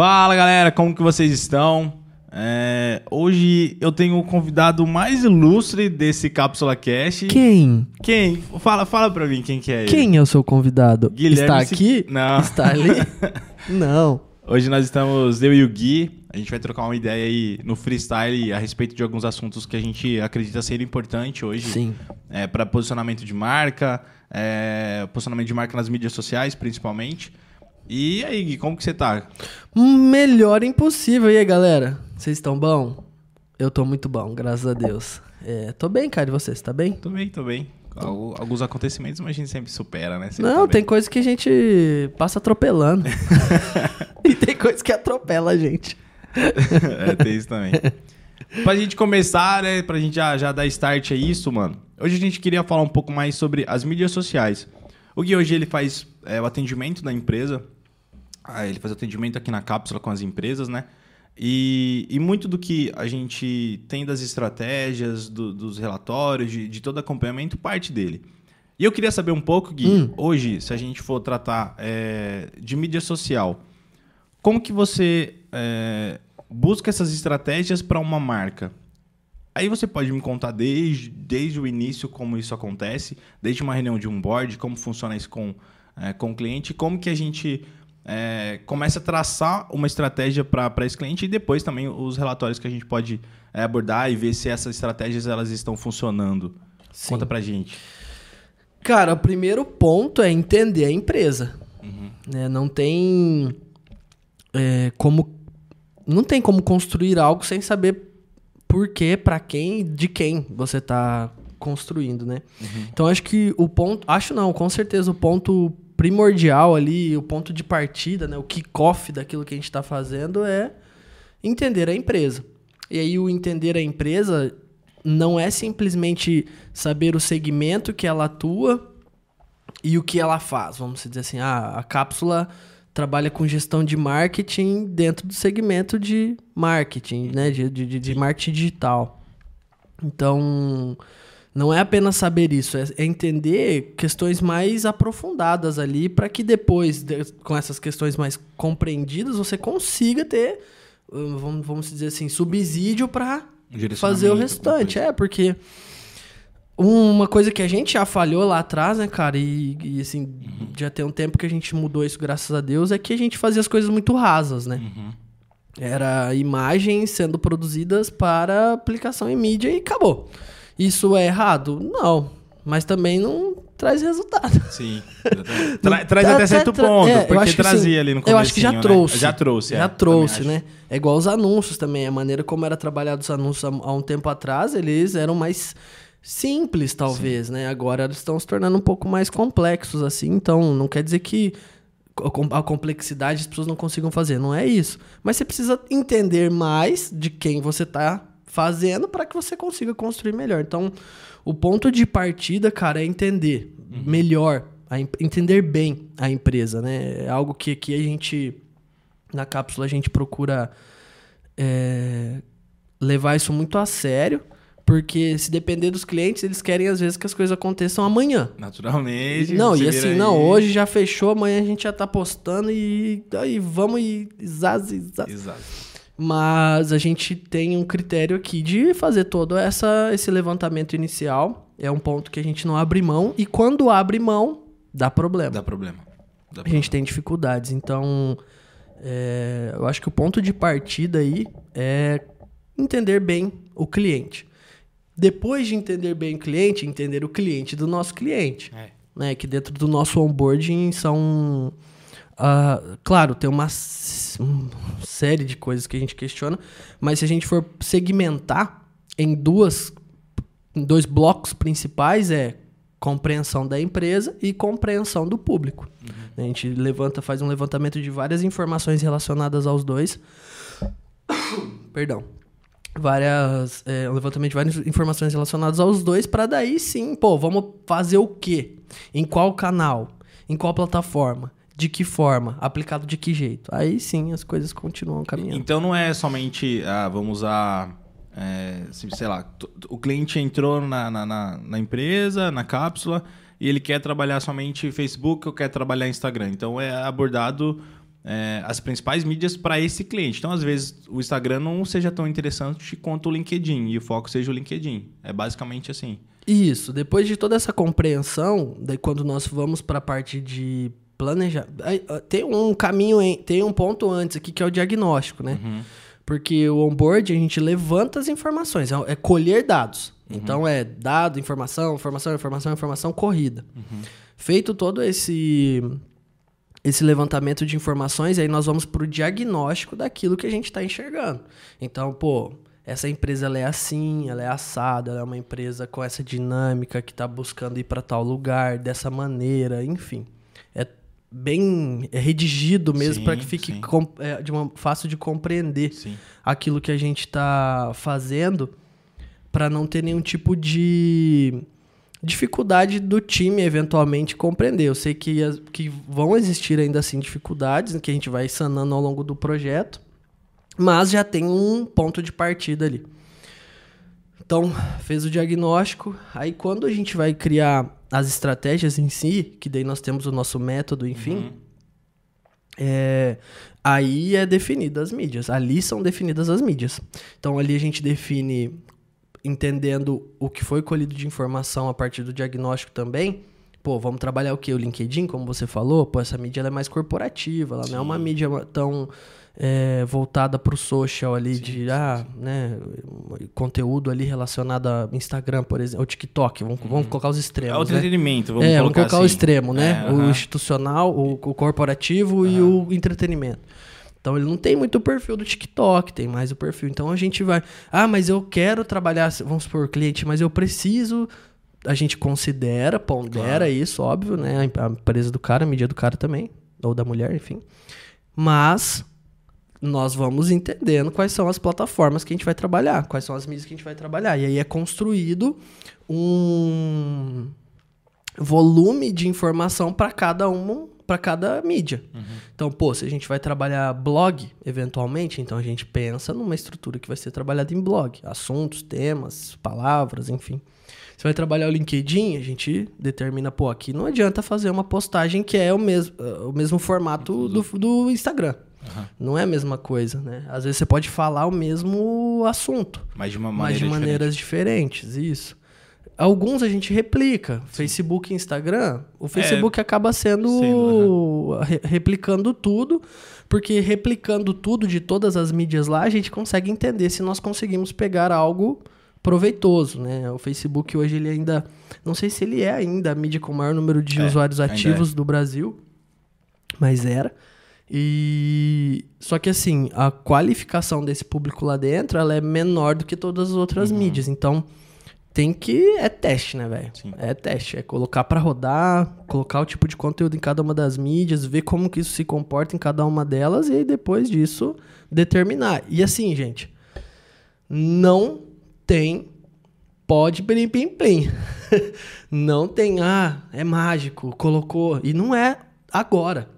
Fala galera, como que vocês estão? É, hoje eu tenho o convidado mais ilustre desse Cápsula Cash. Quem? Quem? Fala, fala pra mim quem que é ele. Quem é o seu convidado? Guilherme Está Se- aqui? Não. Está ali? Não. Hoje nós estamos, eu e o Gui, a gente vai trocar uma ideia aí no freestyle a respeito de alguns assuntos que a gente acredita ser importante hoje. Sim. É, para posicionamento de marca, é, posicionamento de marca nas mídias sociais, principalmente. E aí, Gui, como que você tá? Melhor impossível. E aí, galera? Vocês estão bom? Eu tô muito bom, graças a Deus. É, tô bem, cara. E você? Você tá bem? Tô bem, tô bem. Al- Alguns acontecimentos, mas a gente sempre supera, né? Sempre Não, tá tem coisa que a gente passa atropelando. e tem coisa que atropela a gente. é, tem isso também. Pra gente começar, né? Pra gente já, já dar start a isso, mano. Hoje a gente queria falar um pouco mais sobre as mídias sociais. O Gui hoje ele faz é, o atendimento da empresa. Ele faz atendimento aqui na cápsula com as empresas, né? E, e muito do que a gente tem das estratégias, do- dos relatórios, de, de todo acompanhamento, parte dele. E eu queria saber um pouco, Gui, hoje, se a gente for tratar é, de mídia social, como que você é, busca essas estratégias para uma marca? Aí você pode me contar desde, desde o início como isso acontece, desde uma reunião de um board, como funciona isso com, é, com o cliente, como que a gente é, começa a traçar uma estratégia para esse cliente e depois também os relatórios que a gente pode é, abordar e ver se essas estratégias elas estão funcionando. Sim. Conta pra gente. Cara, o primeiro ponto é entender a empresa. Uhum. né? Não tem é, como não tem como construir algo sem saber por quê, pra quem, de quem você está construindo, né? Então acho que o ponto, acho não, com certeza o ponto primordial ali, o ponto de partida, né, o kickoff daquilo que a gente está fazendo é entender a empresa. E aí o entender a empresa não é simplesmente saber o segmento que ela atua e o que ela faz. Vamos dizer assim, ah, a cápsula trabalha com gestão de marketing dentro do segmento de marketing, né? De, de, de marketing digital. Então, não é apenas saber isso, é, é entender questões mais aprofundadas ali para que depois, de- com essas questões mais compreendidas, você consiga ter, uh, vamos, vamos dizer assim, subsídio para fazer o restante. É, porque uma coisa que a gente já falhou lá atrás, né, cara, e, e, assim, Uhum. já tem um tempo que a gente mudou isso, graças a Deus, é que a gente fazia as coisas muito rasas, né? Uhum. Era imagens sendo produzidas para aplicação em mídia e acabou. Isso é errado? Não. Mas também não traz resultado. Sim. Tra- traz até certo tra- ponto, é, porque acho que trazia sim. ali no Eu acho que já né? trouxe. Já trouxe, é, Já trouxe, acho. né? É igual os anúncios também. A maneira como era trabalhado os anúncios há, um tempo atrás, eles eram mais simples, talvez, né? Agora eles estão se tornando um pouco mais complexos, assim. Então, não quer dizer que a complexidade as pessoas não consigam fazer. Não é isso. Mas você precisa entender mais de quem você está fazendo para que você consiga construir melhor. Então, o ponto de partida, cara, é entender melhor, a em- entender bem a empresa, né? É algo que aqui a gente, na cápsula, a gente procura é, levar isso muito a sério, porque se depender dos clientes, eles querem às vezes que as coisas aconteçam amanhã. Naturalmente. Não, e assim, aí. não, hoje já fechou, amanhã a gente já tá postando e aí vamos e zaz, zaz. Exato. Mas a gente tem um critério aqui de fazer todo essa, esse levantamento inicial. É um ponto que a gente não abre mão. E quando abre mão, dá problema. Dá problema. Dá A gente tem dificuldades. Então, é, eu acho que o ponto de partida aí é entender bem o cliente. Depois de entender bem o cliente, entender o cliente do nosso cliente É. né? Que dentro do nosso onboarding são. Ah, claro, tem uma um série de coisas que a gente questiona, mas se a gente for segmentar em duas, em dois blocos principais é compreensão da empresa e compreensão do público. A gente levanta, faz um levantamento de várias informações relacionadas aos dois. Perdão várias é, um levantamento de várias informações relacionadas aos dois para daí sim, pô, vamos fazer o quê? Em qual canal? Em qual plataforma? De que forma? Aplicado de que jeito? Aí sim as coisas continuam caminhando. Então não é somente, ah, vamos usar, é, se- sei lá, o cliente entrou na, na, na- na empresa, na cápsula, e ele quer trabalhar somente Facebook ou quer trabalhar Instagram. Então é abordado é, as principais mídias para esse cliente. Então, às vezes, o Instagram não seja tão interessante quanto o LinkedIn e o foco seja o LinkedIn. É basicamente assim. Isso. Depois de toda essa compreensão, daí quando nós vamos para a parte de planejar, tem um caminho, tem um ponto antes aqui que é o diagnóstico, né? Uhum. Porque o onboard a gente levanta as informações, é, é colher dados. Uhum. Então é dado, informação, informação, informação, informação, corrida. Uhum. Feito todo esse esse levantamento de informações, aí nós vamos para o diagnóstico daquilo que a gente está enxergando. Então, pô, essa empresa ela é assim, ela é assada, ela é uma empresa com essa dinâmica que está buscando ir para tal lugar, dessa maneira, enfim. Bem é redigido mesmo para que fique é, de uma, fácil de compreender sim. aquilo que a gente está fazendo, para não ter nenhum tipo de dificuldade do time eventualmente compreender. Eu sei que, que vão existir ainda assim dificuldades que a gente vai sanando ao longo do projeto, mas já tem um ponto de partida ali. Então, fez o diagnóstico, aí quando a gente vai criar as estratégias em si, que daí nós temos o nosso método, enfim, uhum. é, aí é definida as mídias. Ali são definidas as mídias. Então, ali a gente define entendendo o que foi colhido de informação a partir do diagnóstico também, pô, vamos trabalhar o que? O LinkedIn, como você falou, pô, essa mídia é mais corporativa, ela Sim. não é uma mídia tão é, voltada para o social ali sim, de sim, ah, sim. né, conteúdo ali relacionado a Instagram, por exemplo, ou TikTok, vamos, vamos uhum. colocar os extremos. É o né? entretenimento, vamos é, colocar, vamos colocar assim. o extremo, né? É, o institucional, o, o corporativo e o entretenimento. Então ele não tem muito o perfil do TikTok, tem mais o perfil. Então a gente vai, ah, mas eu quero trabalhar, vamos por cliente, mas eu preciso. A gente considera, pondera claro. isso, óbvio, né? A empresa do cara, a mídia do cara também, ou da mulher, enfim. Mas nós vamos entendendo quais são as plataformas que a gente vai trabalhar, quais são as mídias que a gente vai trabalhar. E aí é construído um volume de informação para cada um para cada mídia. Uhum. Então, pô, se a gente vai trabalhar blog, eventualmente, então a gente pensa numa estrutura que vai ser trabalhada em blog. Assuntos, temas, palavras, enfim. Se vai trabalhar o LinkedIn, a gente determina, pô, aqui não adianta fazer uma postagem que é o mesmo, o mesmo formato do, do Instagram. Uhum. Não é a mesma coisa, né? Às vezes você pode falar o mesmo assunto. Mas de, uma maneira mas de maneiras diferente. diferentes, isso. Alguns a gente replica. Sim. Facebook e Instagram. O Facebook é, acaba sendo. sendo re replicando tudo. Porque replicando tudo de todas as mídias lá, a gente consegue entender se nós conseguimos pegar algo proveitoso, né? O Facebook hoje ele ainda, não sei se ele é ainda a mídia com o maior número de é, usuários ativos é. do Brasil, mas era. E só que assim, a qualificação desse público lá dentro, ela é menor do que todas as outras uhum. mídias. Então, tem que. É teste, né, velho? É teste. É colocar para rodar, colocar o tipo de conteúdo em cada uma das mídias, ver como que isso se comporta em cada uma delas e aí depois disso determinar. E assim, gente, não tem pode plim plim plim. não tem, ah, é mágico, colocou. E não é agora.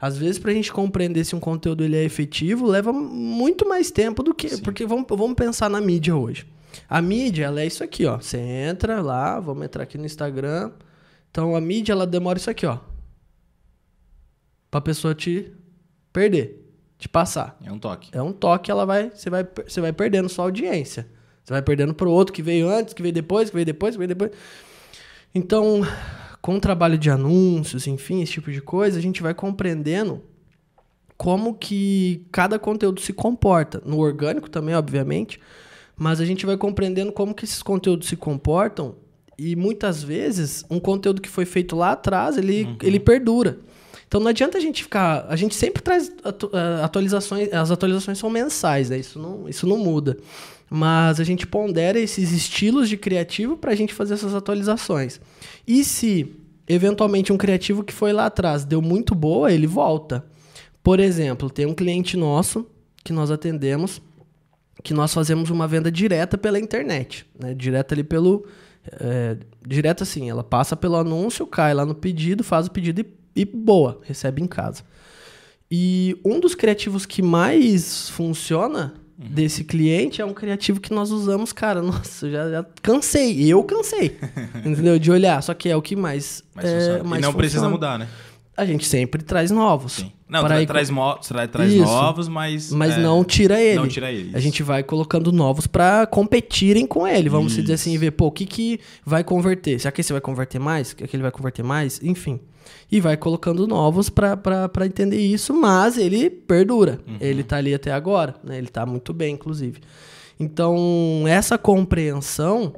Às vezes, pra gente compreender se um conteúdo ele é efetivo, leva muito mais tempo do que. Sim. Porque vamos, vamos pensar na mídia hoje. A mídia, ela é isso aqui, ó. Você entra lá, vamos entrar aqui no Instagram. Então a mídia, ela demora isso aqui, ó. Pra pessoa te perder, te passar. É um toque. É um toque, ela vai, você vai, você vai perdendo sua audiência. Você vai perdendo pro outro que veio antes, que veio depois, que veio depois, que veio depois. Então, com o trabalho de anúncios, enfim, esse tipo de coisa, a gente vai compreendendo como que cada conteúdo se comporta. No orgânico também, obviamente, mas a gente vai compreendendo como que esses conteúdos se comportam e muitas vezes um conteúdo que foi feito lá atrás, ele, uhum. ele perdura. Então não adianta a gente ficar. A gente sempre traz atu, eh, atualizações. As atualizações são mensais, né? Isso não, isso não muda. Mas a gente pondera esses estilos de criativo para a gente fazer essas atualizações. E se eventualmente um criativo que foi lá atrás deu muito boa, ele volta. Por exemplo, tem um cliente nosso que nós atendemos que nós fazemos uma venda direta pela internet, né? Direta ali pelo... É, direta assim, ela passa pelo anúncio, cai lá no pedido, faz o pedido e, e boa, recebe em casa. E um dos criativos que mais funciona uhum. desse cliente é um criativo que nós usamos, cara, nossa, já, já cansei, eu cansei, entendeu? De olhar, só que é o que mais, mais, é, mais E não funciona. precisa mudar, né? A gente sempre traz novos. Sim. Não, Para tra traz, mo tra traz Isso. novos, mas. Mas é, não tira ele. Não tira ele. A gente vai colocando novos pra competirem com ele. Vamos dizer assim, Isso. ver, pô, o que que vai converter? Será que esse vai converter mais? Que aquele vai converter mais? Enfim. E vai colocando novos pra entender isso, mas ele perdura. Uhum. Ele tá ali até agora, né? Ele tá muito bem, inclusive. Então, essa compreensão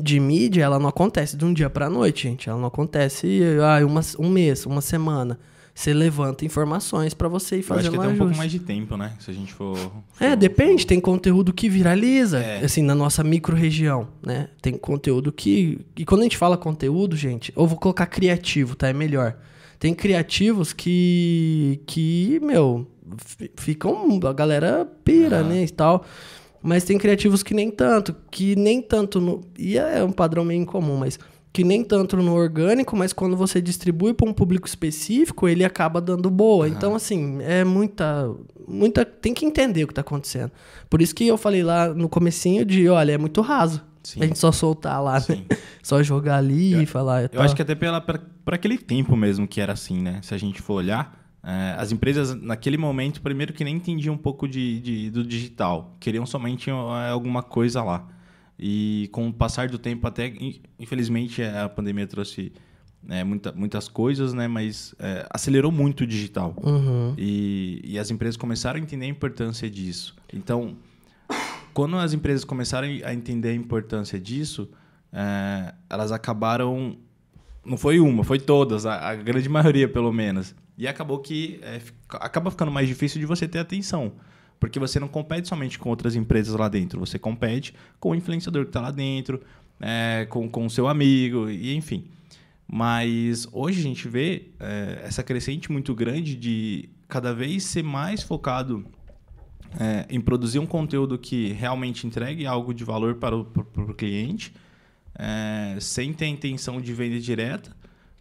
de mídia, ela não acontece de um dia pra noite, gente. Ela não acontece ah, uma, um mês, uma semana. Você levanta informações pra você ir Eu acho fazendo que um tem um pouco mais de tempo, né? Se a gente for. É, for- depende, tem conteúdo que viraliza, É. assim, na nossa micro-região, né? Tem conteúdo que... E quando a gente fala conteúdo, gente, eu vou colocar criativo, tá? É melhor. Tem criativos que... Que, meu, fi- ficam... A galera pira, Aham. né, e tal. Mas tem criativos que nem tanto, que nem tanto no... E é um padrão meio incomum, mas... Que nem tanto no orgânico, mas quando você distribui para um público específico, ele acaba dando boa. Então, assim, é muita. muita Tem que entender o que tá acontecendo. Por isso que eu falei lá no comecinho de, olha, é muito raso. Sim. A gente só soltar lá, Sim. né? Só jogar ali e falar. Eu acho que até pela, pra- aquele tempo mesmo que era assim, né? Se a gente for olhar, é, as empresas naquele momento, primeiro que nem entendiam um pouco de, de- do digital, queriam somente é, alguma coisa lá. E com o passar do tempo, até in- infelizmente é, a pandemia trouxe é, muita, muitas coisas, né? Mas é, acelerou muito o digital. Uhum. E, e as empresas começaram a entender a importância disso. Então, quando as empresas começaram a entender a importância disso, eh, elas acabaram. Não foi uma, foi todas, a, a grande maioria pelo menos. E acabou que fica- acaba ficando mais difícil de você ter atenção. Porque você não compete somente com outras empresas lá dentro, você compete com o influenciador que está lá dentro, eh, com com o seu amigo, e enfim. Mas hoje a gente vê eh, essa crescente muito grande de cada vez ser mais focado é, em produzir um conteúdo que realmente entregue algo de valor para o pro, pro cliente, é, sem ter a intenção de venda direta,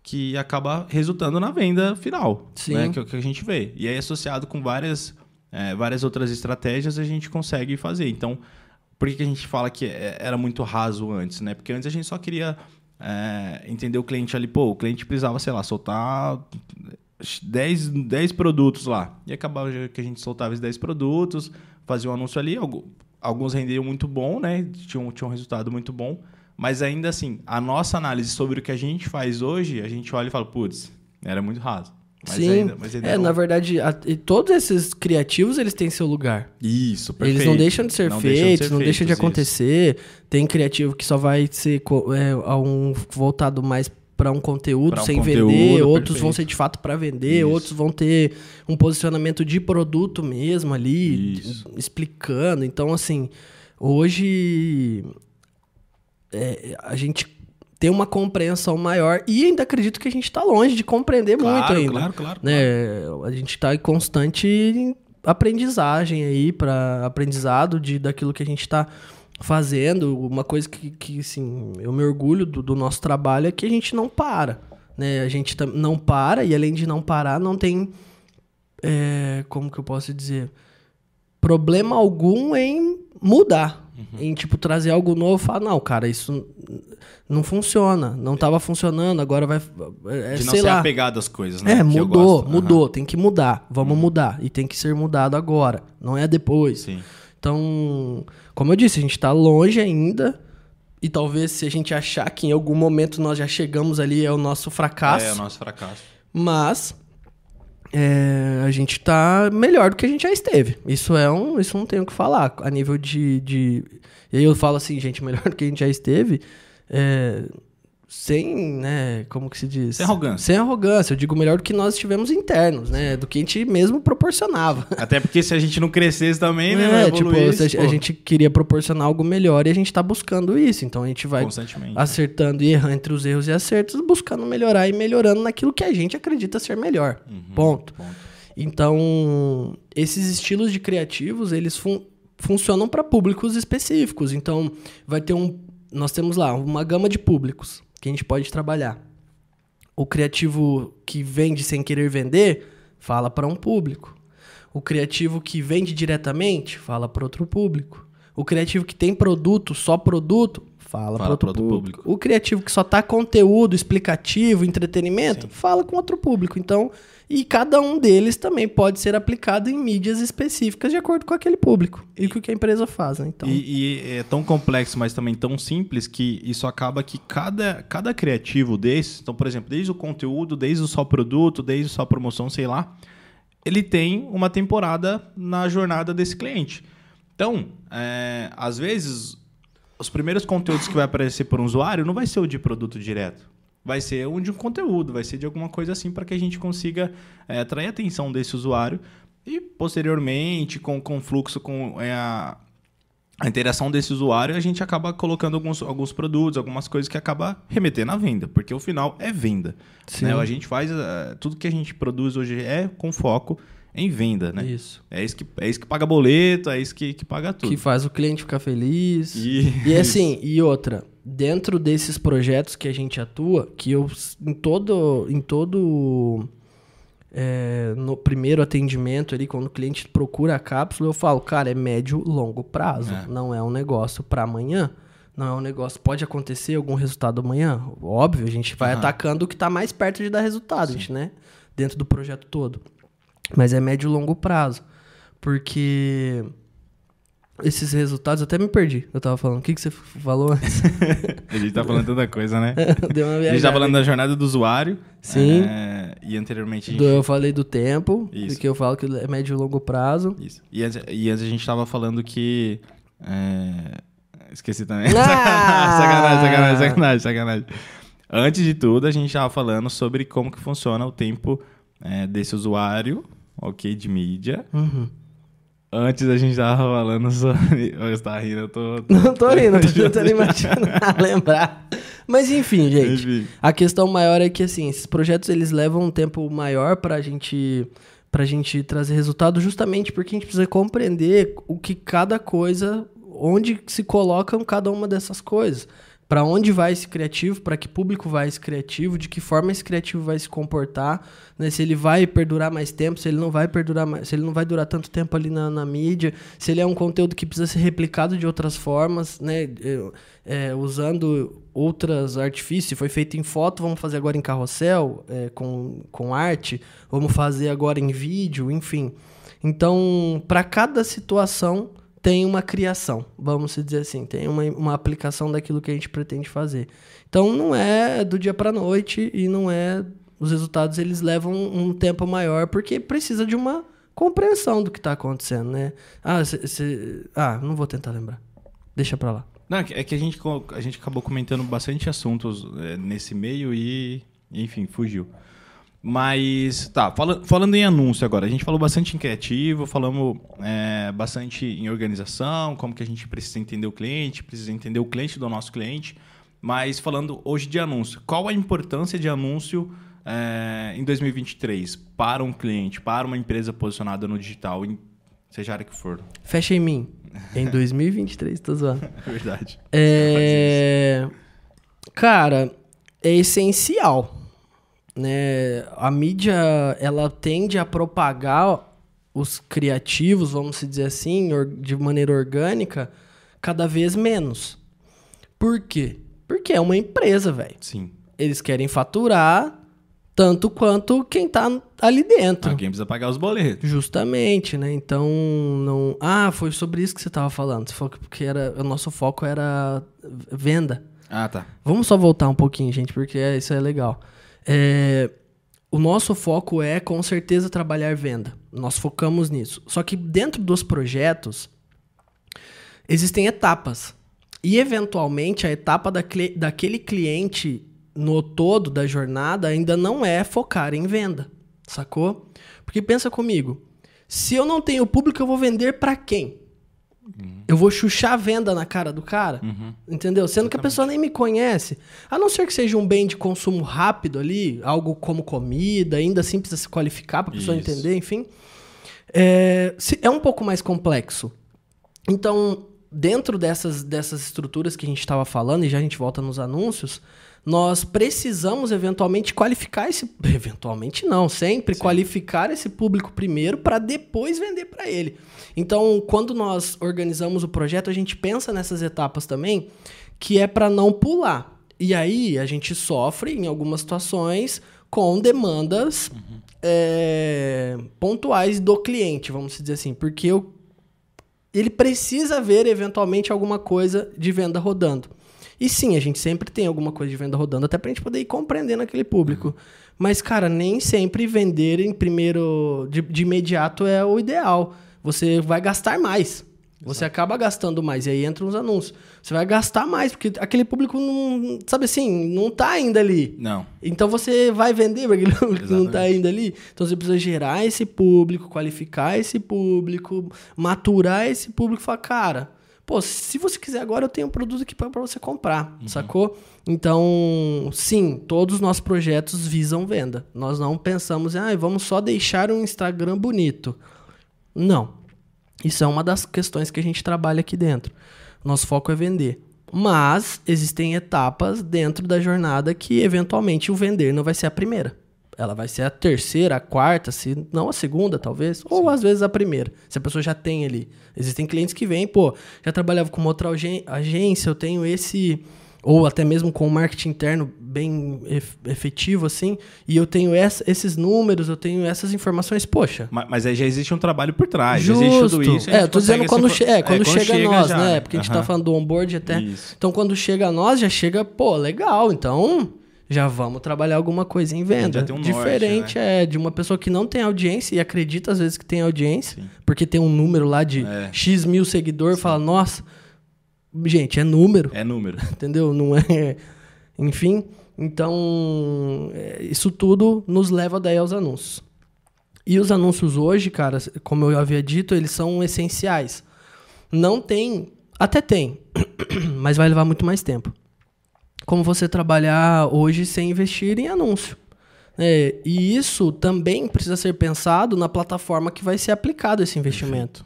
que acaba resultando na venda final, Sim. né, que é o que a gente vê. E aí, associado com várias, é, várias outras estratégias, a gente consegue fazer. Então, por que, a gente fala que é- era muito raso antes? Né? Porque antes a gente só queria é, entender o cliente ali, pô, o cliente precisava, sei lá, soltar 10, 10 produtos lá. E acabava que a gente soltava esses 10 produtos, fazia um anúncio ali, algu- alguns rendiam muito bom, né? Tinham, tinham um resultado muito bom. Mas ainda assim, a nossa análise sobre o que a gente faz hoje, a gente olha e fala, putz, era muito raso. Mas Sim. ainda, mas ainda é, na verdade, a- e todos esses criativos, eles têm seu lugar. Isso, perfeito. Eles não deixam de ser Não deixam de feitos, ser não deixam de feitos, isso. acontecer. Tem criativo que só vai ser é, um voltado mais para um conteúdo Pra um sem conteúdo, vender, outros perfeito. vão ser de fato para vender, Isso. outros vão ter um posicionamento de produto mesmo ali, Isso. explicando. Então, assim, hoje é, a gente tem uma compreensão maior e ainda acredito que a gente está longe de compreender muito Claro, ainda claro, claro. né? A gente está em constante aprendizagem aí para aprendizado de daquilo que a gente está fazendo. Uma coisa que, que assim, eu me orgulho do, do nosso trabalho é que a gente não para, né? A gente não para e além de não parar, não tem é, como que eu posso dizer problema algum em mudar. Em, tipo, trazer algo novo e falar, não, cara, isso não funciona. Não estava funcionando, agora vai... É, De não sei ser lá. apegado às coisas, né? É, mudou. Uhum. mudou, tem que mudar. Vamos mudar. E tem que ser mudado agora, não é depois. Sim. Então, como eu disse, a gente tá longe ainda. E talvez se a gente achar que em algum momento nós já chegamos ali, é o nosso fracasso. É o nosso fracasso. Mas é, a gente tá melhor do que a gente já esteve. Isso é um. Isso não tenho o que falar. A nível de. de e aí eu falo assim, gente, melhor do que a gente já esteve. é, sem, né? Como que se diz? Sem arrogância. Sem arrogância. Eu digo melhor do que nós estivemos internos, né? Do que a gente mesmo proporcionava. Até porque se a gente não crescesse também, né? não É, tipo, evoluísse, se a, a gente queria proporcionar algo melhor e a gente tá buscando isso. Então a gente vai acertando e errando entre os erros e acertos, buscando melhorar e melhorando naquilo que a gente acredita ser melhor. Uhum. Ponto. Ponto. Então, esses estilos de criativos, eles fun- funcionam para públicos específicos. Então, vai ter um nós temos lá uma gama de públicos que a gente pode trabalhar. O criativo que vende sem querer vender, fala para um público. O criativo que vende diretamente, fala para outro público. O criativo que tem produto, só produto, fala, para outro, outro público. público. O criativo que só tá conteúdo, explicativo, entretenimento, Sim. fala com outro público. Então, e cada um deles também pode ser aplicado em mídias específicas de acordo com aquele público e, com o que a empresa faz. Né? Então... E, e, é tão complexo, mas também tão simples que isso acaba que cada, cada criativo desse, então, por exemplo, desde o conteúdo, desde o só produto, desde só promoção, sei lá, ele tem uma temporada na jornada desse cliente. Então, é, às vezes, os primeiros conteúdos que vai aparecer por um usuário não vai ser o de produto direto vai ser um de um conteúdo, vai ser de alguma coisa assim para que a gente consiga é, atrair a atenção desse usuário e posteriormente com, com o fluxo, com é, a, a interação desse usuário, a gente acaba colocando alguns, alguns produtos, algumas coisas que acaba remetendo à venda, porque o final é venda. Né? A gente faz uh, tudo que a gente produz hoje é com foco em venda, né? Isso. É isso que, é isso que paga boleto, é isso que, que paga tudo. Que faz o cliente ficar feliz. E, e assim, e outra, dentro desses projetos que a gente atua, que eu em todo em todo é, no primeiro atendimento ali quando o cliente procura a cápsula, eu falo, cara, é médio longo prazo, é. não é um negócio para amanhã. Não é um negócio. Pode acontecer algum resultado amanhã? Óbvio, a gente vai uhum. atacando o que está mais perto de dar resultado, gente, né? Dentro do projeto todo. Mas é médio e longo prazo. Porque esses resultados, até me perdi. Eu tava falando. O que, que você falou antes? a gente tá falando tanta coisa, né? Deu uma a gente tá falando da jornada do usuário. Sim. É, e anteriormente gente... Eu falei do tempo, Isso. que eu falo que é médio e longo prazo. Isso. E antes, e antes a gente tava falando que. É... Esqueci também. Ah! sacanagem, sacanagem, sacanagem, sacanagem. Antes de tudo, a gente tava falando sobre como que funciona o tempo é, desse usuário, ok, de mídia. Uhum Antes a gente tava falando sobre. Você tá rindo, eu tô. tô não tô rindo, tô tentando imaginar, lembrar. Mas enfim, gente. Enfim. A questão maior é que, assim, esses projetos eles levam um tempo maior pra gente, pra gente trazer resultado, justamente porque a gente precisa compreender o que cada coisa, onde se colocam cada uma dessas coisas para onde vai esse criativo, para que público vai esse criativo, de que forma esse criativo vai se comportar, né? se ele vai perdurar mais tempo, se ele não vai perdurar mais, se ele não vai durar tanto tempo ali na, na mídia, se ele é um conteúdo que precisa ser replicado de outras formas, né? É, usando outras artifícios, se foi feito em foto, vamos fazer agora em carrossel, é, com, com arte, vamos fazer agora em vídeo, enfim. Então, para cada situação, tem uma criação, vamos dizer assim, tem uma, uma aplicação daquilo que a gente pretende fazer. Então não é do dia para noite e não é os resultados eles levam um tempo maior porque precisa de uma compreensão do que está acontecendo, né? Ah, cê, cê, ah, não vou tentar lembrar. Deixa para lá. Não, é que a gente, a gente acabou comentando bastante assuntos é, nesse meio e, enfim, fugiu. Mas, tá, fala, falando em anúncio agora, a gente falou bastante em criativo, falamos é, bastante em organização, como que a gente precisa entender o cliente, precisa entender o cliente do nosso cliente. Mas falando hoje de anúncio, qual a importância de anúncio é, em 2023 para um cliente, para uma empresa posicionada no digital, em, seja a área que for? Fecha em mim. Em 2023, tô zoando. Verdade. É... Cara, é essencial né, a mídia ela tende a propagar os criativos, vamos dizer assim, de maneira orgânica, cada vez menos. Por quê? Porque é uma empresa, velho. Sim. Eles querem faturar tanto quanto quem tá ali dentro. Alguém precisa pagar os boletos. Justamente, né? Então, não... Ah, foi sobre isso que você tava falando. Você falou que era... o nosso foco era venda. Ah, tá. Vamos só voltar um pouquinho, gente, porque isso é legal. É, o nosso foco é, com certeza, trabalhar venda. Nós focamos nisso. Só que dentro dos projetos, existem etapas. E, eventualmente, a etapa daquele cliente no todo da jornada ainda não é focar em venda. Sacou? Porque pensa comigo. Se eu não tenho público, eu vou vender para quem? Uhum. Eu vou chuchar a venda na cara do cara, uhum. entendeu? Sendo Exatamente. que a pessoa nem me conhece. A não ser que seja um bem de consumo rápido ali, algo como comida, ainda assim precisa se qualificar para a pessoa Isso. entender, enfim. É, é um pouco mais complexo. Então, dentro dessas, dessas estruturas que a gente estava falando, e já a gente volta nos anúncios, nós precisamos eventualmente qualificar esse. Eventualmente não, sempre Sim. qualificar esse público primeiro para depois vender para ele. Então, quando nós organizamos o projeto, a gente pensa nessas etapas também, que é para não pular. E aí a gente sofre em algumas situações com demandas uhum. é, pontuais do cliente, vamos dizer assim, porque eu, ele precisa ver eventualmente alguma coisa de venda rodando. E sim, a gente sempre tem alguma coisa de venda rodando, até pra gente poder ir compreendendo aquele público. Mas, cara, nem sempre vender em primeiro, de, de imediato é o ideal. Você vai gastar mais. Você acaba gastando mais. E aí entram os anúncios. Você vai gastar mais, porque aquele público não. Sabe assim, não tá ainda ali. Não. Então você vai vender porque aquele público não tá ainda ali. Então você precisa gerar esse público, qualificar esse público, maturar esse público e falar, cara, pô, se você quiser agora, eu tenho um produto aqui para você comprar, uhum. sacou? Então, sim, todos os nossos projetos visam venda. Nós não pensamos em, ah, vamos só deixar um Instagram bonito. Não. Isso é uma das questões que a gente trabalha aqui dentro. Nosso foco é vender. Mas existem etapas dentro da jornada que, eventualmente, o vender não vai ser a primeira. Ela vai ser a terceira, a quarta, se não a segunda, talvez. Sim. Ou às vezes a primeira. Se a pessoa já tem ali. Existem clientes que vêm, pô, já trabalhava com uma outra agência, eu tenho esse. Ou até mesmo com o marketing interno bem efetivo, assim, e eu tenho essa, esses números, eu tenho essas informações, poxa. Mas, mas aí já existe um trabalho por trás, Justo. existe tudo isso. É, eu tô dizendo quando, che é, quando, é, quando chega, chega, nós, já, né? Porque a gente tá falando do onboard até. Isso. Então, quando chega a nós, já chega, pô, legal, então já vamos trabalhar alguma coisa em venda. Um Diferente norte, né? é de uma pessoa que não tem audiência e acredita às vezes que tem audiência, Sim. porque tem um número lá de é. X mil seguidores, fala, nossa, gente, é número. É número. Entendeu? Não é. Enfim, então é, isso tudo nos leva daí aos anúncios. E os anúncios hoje, cara, como eu havia dito, eles são essenciais. Não tem, até tem, mas vai levar muito mais tempo como você trabalhar hoje sem investir em anúncio. É, e isso também precisa ser pensado na plataforma que vai ser aplicado esse investimento.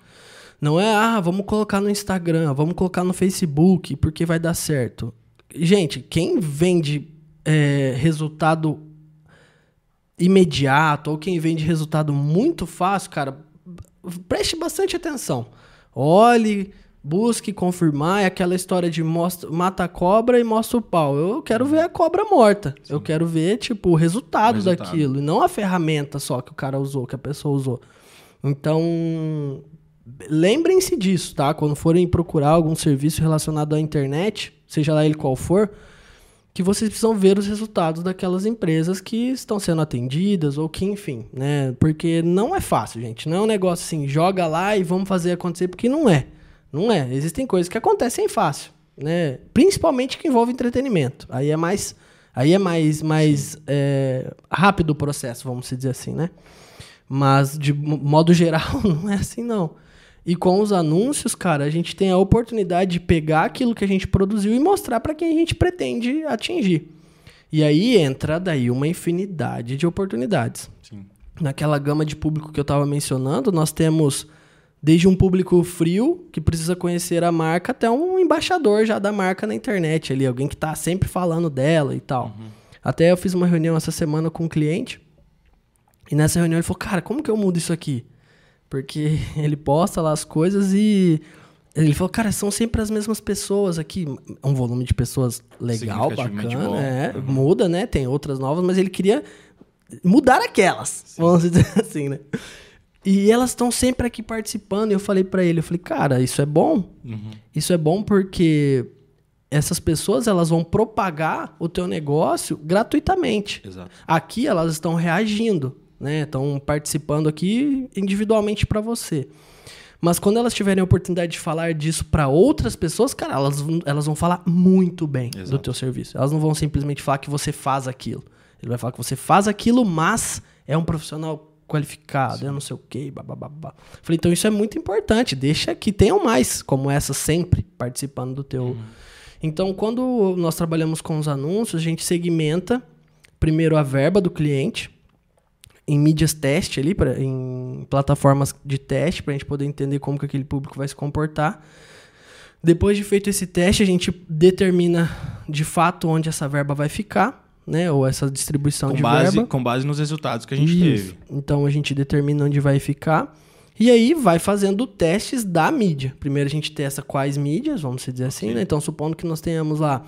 Não é, ah, vamos colocar no Instagram, vamos colocar no Facebook, porque vai dar certo. Gente, quem vende é, resultado imediato ou quem vende resultado muito fácil, cara, preste bastante atenção. Olhe busque confirmar é aquela história de mostra, mata a cobra e mostra o pau. Eu quero ver a cobra morta. Sim. Eu quero ver, tipo, o resultado, o resultado, daquilo. E não a ferramenta só que o cara usou, que a pessoa usou. Então, lembrem-se disso, tá? Quando forem procurar algum serviço relacionado à internet, seja lá ele qual for, que vocês precisam ver os resultados daquelas empresas que estão sendo atendidas ou que, enfim, né? Porque não é fácil, gente. Não é um negócio assim, joga lá e vamos fazer acontecer, porque não é. Não é. Existem coisas que acontecem fácil, né? Principalmente que envolve entretenimento. Aí é mais, aí é mais, mais é, rápido o processo, vamos dizer assim, né? Mas de modo geral não é assim não. E com os anúncios, cara, a gente tem a oportunidade de pegar aquilo que a gente produziu e mostrar para quem a gente pretende atingir. E aí entra daí uma infinidade de oportunidades. Sim. Naquela gama de público que eu estava mencionando, nós temos Desde um público frio, que precisa conhecer a marca, até um embaixador já da marca na internet ali, alguém que está sempre falando dela e tal. Uhum. Até eu fiz uma reunião essa semana com um cliente, e nessa reunião ele falou, cara, como que eu mudo isso aqui? Porque ele posta lá as coisas e ele falou, cara, são sempre as mesmas pessoas aqui. Um volume de pessoas legal, bacana. É, uhum. Muda, né? Tem outras novas, mas ele queria mudar aquelas. Sim. Vamos dizer assim, né? E elas estão sempre aqui participando. E eu falei para ele, eu falei, cara, isso é bom. Uhum. Isso é bom porque essas pessoas elas vão propagar o teu negócio gratuitamente. Exato. Aqui elas estão reagindo, né? Estão participando aqui individualmente para você. Mas quando elas tiverem a oportunidade de falar disso para outras pessoas, cara, elas, elas vão falar muito bem Exato. do teu serviço. Elas não vão simplesmente falar que você faz aquilo. Ele vai falar que você faz aquilo, mas é um profissional qualificado, Sim. eu não sei o quê, babá. Falei, então isso é muito importante, deixa que tenham mais como essa sempre participando do teu. Uhum. Então, quando nós trabalhamos com os anúncios, a gente segmenta primeiro a verba do cliente em mídias teste ali, pra, em plataformas de teste, para a gente poder entender como que aquele público vai se comportar. Depois de feito esse teste, a gente determina de fato onde essa verba vai ficar né? Ou essa distribuição com de base, verba. Com base nos resultados que a gente Isso. teve. Então a gente determina onde vai ficar. E aí vai fazendo testes da mídia. Primeiro a gente testa quais mídias, vamos dizer assim, né? Então, supondo que nós tenhamos lá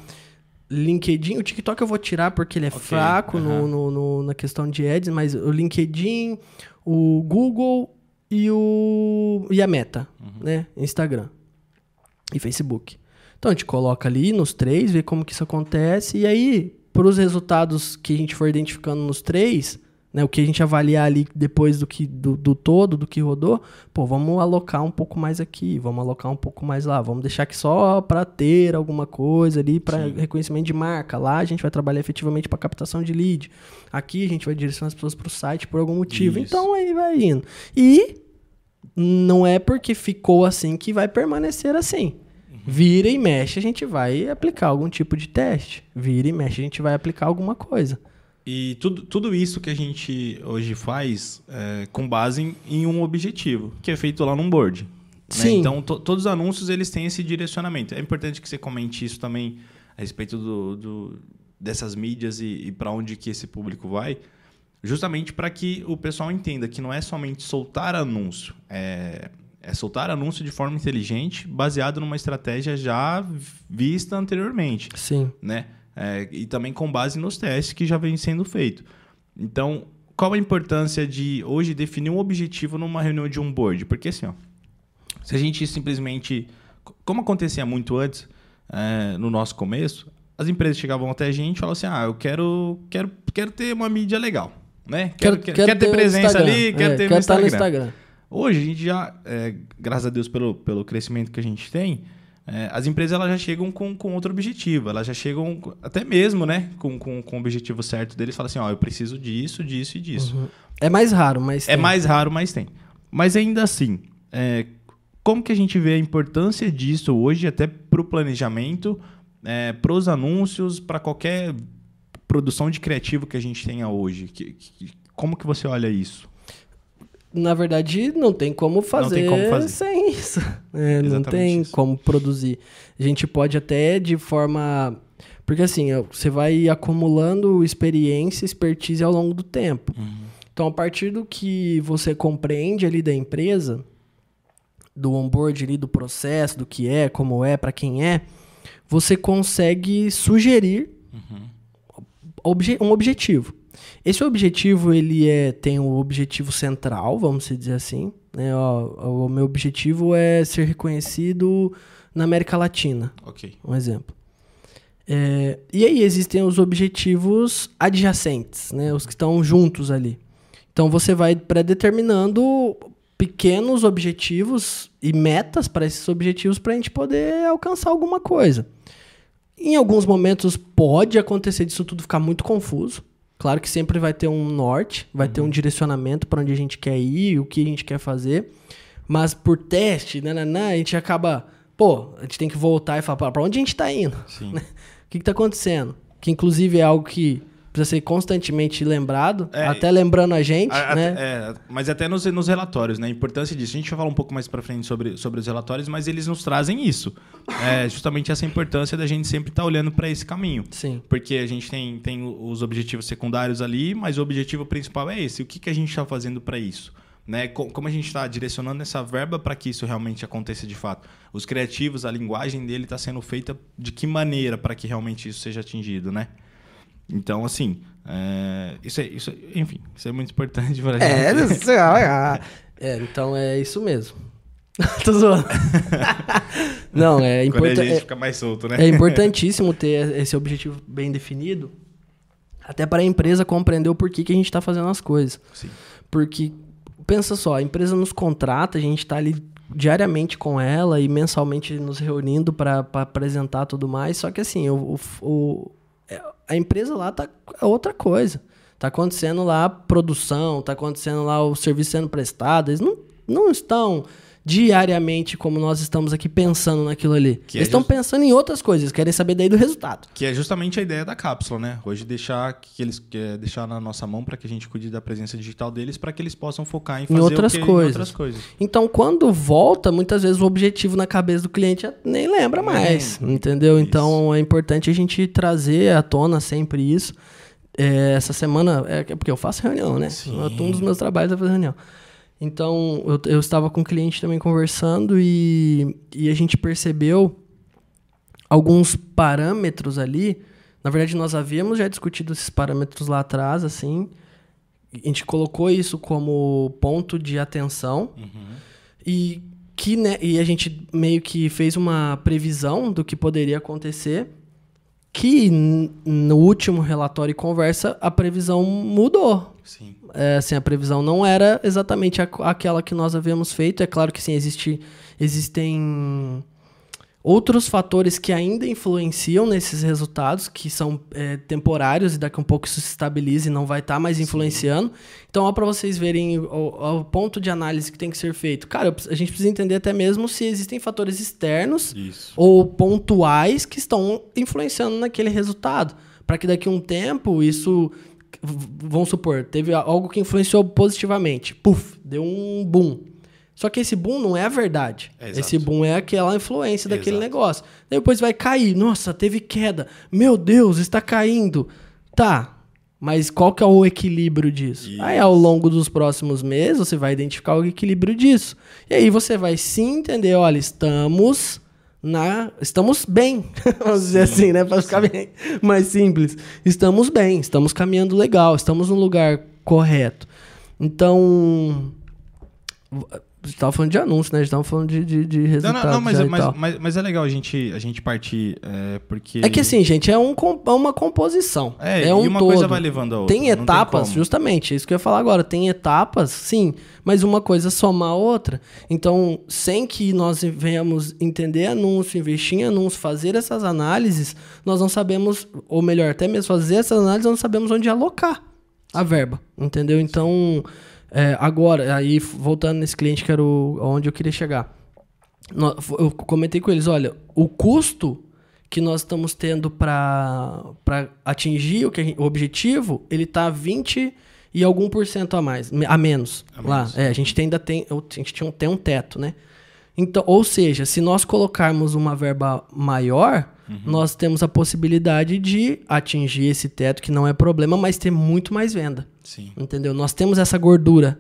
LinkedIn, o TikTok eu vou tirar porque ele é Ok, fraco no- aham. no, no- na questão de ads, mas o LinkedIn, o Google e, o, e a Meta, Uhum. né? Instagram e Facebook. Então a gente coloca ali nos três, vê como que isso acontece, e aí, para os resultados que a gente for identificando nos três, né, o que a gente avaliar ali depois do, que, do, do todo, do que rodou, pô, vamos alocar um pouco mais aqui, vamos alocar um pouco mais lá, vamos deixar aqui só para ter alguma coisa ali, para reconhecimento de marca. Lá a gente vai trabalhar efetivamente para captação de lead. Aqui a gente vai direcionar as pessoas para o site por algum motivo. Isso. Então aí vai indo. E não é porque ficou assim que vai permanecer assim. Vira e mexe, a gente vai aplicar algum tipo de teste. Vira e mexe, a gente vai aplicar alguma coisa. E tudo, tudo isso que a gente hoje faz é com base em, em um objetivo, que é feito lá num board. né? Sim. Então, to- todos os anúncios eles têm esse direcionamento. É importante que você comente isso também a respeito do, do- dessas mídias e, e para onde que esse público vai, justamente para que o pessoal entenda que não é somente soltar anúncio, é, é soltar anúncio de forma inteligente, baseado numa estratégia já vista anteriormente Sim. né? É, e também com base nos testes que já vem sendo feito. Então, qual a importância de hoje definir um objetivo numa reunião de um board? Porque assim, ó, se a gente simplesmente, como acontecia muito antes, é, no nosso começo, as empresas chegavam até a gente e falavam assim, ah, eu quero, quero, quero ter uma mídia legal, né? Quero, quero, quero ter o presença Instagram. ali, quero É, ter quero no estar no Instagram. Hoje a gente já, é, graças a Deus pelo, pelo crescimento que a gente tem, é, as empresas elas já chegam com, com outro objetivo, elas já chegam até mesmo, né, com, com, com o objetivo certo deles, falam assim, ó, eu preciso disso, disso e disso. É mais raro, mas. É tem. mais raro, mas tem. Mas ainda assim, é, como que a gente vê a importância disso hoje até para o planejamento, é, para os anúncios, para qualquer produção de criativo que a gente tenha hoje? Que- que- como que você olha isso? Na verdade, não tem como fazer, tem como fazer. sem isso. É, não tem isso. como produzir. A gente pode até de forma. Porque assim, você vai acumulando experiência, expertise ao longo do tempo. Então, a partir do que você compreende ali da empresa, do onboard ali, do processo, do que é, como é, para quem é, você consegue sugerir obje- um objetivo. Esse objetivo, ele é, tem um objetivo central, vamos dizer assim. Né? Ó, o meu objetivo é ser reconhecido na América Latina, Ok. um exemplo. É, e aí existem os objetivos adjacentes, né? os que estão juntos ali. Então você vai pré-determinando pequenos objetivos e metas para esses objetivos para a gente poder alcançar alguma coisa. Em alguns momentos pode acontecer disso tudo ficar muito confuso. Claro que sempre vai ter um norte, vai ter um direcionamento para onde a gente quer ir, o que a gente quer fazer. Mas por teste, nananã, a gente acaba. Pô, a gente tem que voltar e falar: para onde a gente está indo? Sim. O que está acontecendo? Que inclusive é algo que precisa ser constantemente lembrado, É, até lembrando a gente, A- né? é, mas até nos, nos relatórios, né? A importância disso. A gente vai falar um pouco mais pra frente sobre, sobre os relatórios, mas eles nos trazem isso. É, justamente essa importância da gente sempre estar olhando para esse caminho. Sim. Porque a gente tem, tem os objetivos secundários ali, mas o objetivo principal é esse. O que, que a gente está fazendo para isso? Né? Co- Como a gente está direcionando essa verba para que isso realmente aconteça de fato? Os criativos, a linguagem dele está sendo feita de que maneira para que realmente isso seja atingido, né? Então, assim, é, isso, é, isso é- enfim, isso é muito importante para É, gente. céu, ah. é, então é isso mesmo. Tô zoando. Não, é a importante. gente fica mais solto, né? É importantíssimo ter esse objetivo bem definido, até para a empresa compreender o porquê que a gente está fazendo as coisas. Sim. Porque, pensa só, a empresa nos contrata, a gente está ali diariamente com ela e mensalmente nos reunindo para apresentar tudo mais, só que assim, o, o- o- é, a empresa lá tá é outra coisa. Tá acontecendo lá a produção, tá acontecendo lá o serviço sendo prestado, eles não, não estão diariamente como nós estamos aqui pensando naquilo ali. Que é eles estão just- pensando em outras coisas, querem saber daí do resultado. Que é justamente a ideia da cápsula, né? Hoje deixar que eles é deixar na nossa mão para que a gente cuide da presença digital deles, para que eles possam focar em fazer outras o que, coisas. Em outras coisas. Então, quando volta, muitas vezes o objetivo na cabeça do cliente nem lembra mais, lembra. entendeu? Isso. Então, é importante a gente trazer à tona sempre isso. É, essa semana, é que- porque eu faço reunião, né? Sim. Um dos meus trabalhos é fazer reunião. Então, eu, eu estava com o cliente também conversando e, e a gente percebeu alguns parâmetros ali. Na verdade, nós havíamos já discutido esses parâmetros lá atrás, assim. A gente colocou isso como ponto de atenção. E que né, e a gente meio que fez uma previsão do que poderia acontecer. Que no último relatório e conversa a previsão mudou. Sim. É, assim, a previsão não era exatamente aquela que nós havíamos feito. É claro que sim, existe, existem outros fatores que ainda influenciam nesses resultados, que são é, temporários e daqui a um pouco isso se estabiliza e não vai estar mais influenciando. Então, ó, para vocês verem o, o ponto de análise que tem que ser feito. Cara, eu a gente precisa entender até mesmo se existem fatores externos Isso. ou pontuais que estão influenciando naquele resultado. Para que daqui a um tempo isso. Vamos supor, teve algo que influenciou positivamente. Puf, deu um boom. Só que esse boom não é a verdade. É, esse boom é aquela influência daquele Exato. negócio. Depois vai cair. Nossa, teve queda. Meu Deus, está caindo. Tá. Mas qual que é o equilíbrio disso? Isso. Aí, ao longo dos próximos meses, você vai identificar o equilíbrio disso. E aí você vai sim entender, olha, estamos na. Estamos bem. Vamos dizer assim, né? Para ficar bem mais simples. Estamos bem, estamos caminhando legal, estamos no lugar correto. Então. A gente tava falando de anúncio, né? A gente tava falando de, de, de Não, resultado. não, não, mas, já e mas, mas, mas é legal a gente, a gente partir, é, porque... É que assim, gente, é, um, é uma composição. É, É, um e uma todo. coisa vai levando a outra. Tem não etapas, como. justamente, é isso que eu ia falar agora. Tem etapas, sim, mas uma coisa soma a outra. Então, sem que nós venhamos entender anúncio, investir em anúncio, fazer essas análises, nós não sabemos, ou melhor, até mesmo fazer essas análises, nós não sabemos onde alocar a verba, entendeu? Então, é, agora, aí voltando nesse cliente que era o, onde eu queria chegar. Eu comentei com eles, olha, o custo que nós estamos tendo para atingir o, que gente- o objetivo, ele tá 20 e algum por cento a mais, a menos. A lá. menos. É, a gente ainda tem, a gente tinha um- tem um teto, né? Então, ou seja, se nós colocarmos uma verba maior, Uhum. nós temos a possibilidade de atingir esse teto, que não é problema, mas ter muito mais venda. Sim, Entendeu? Nós temos essa gordura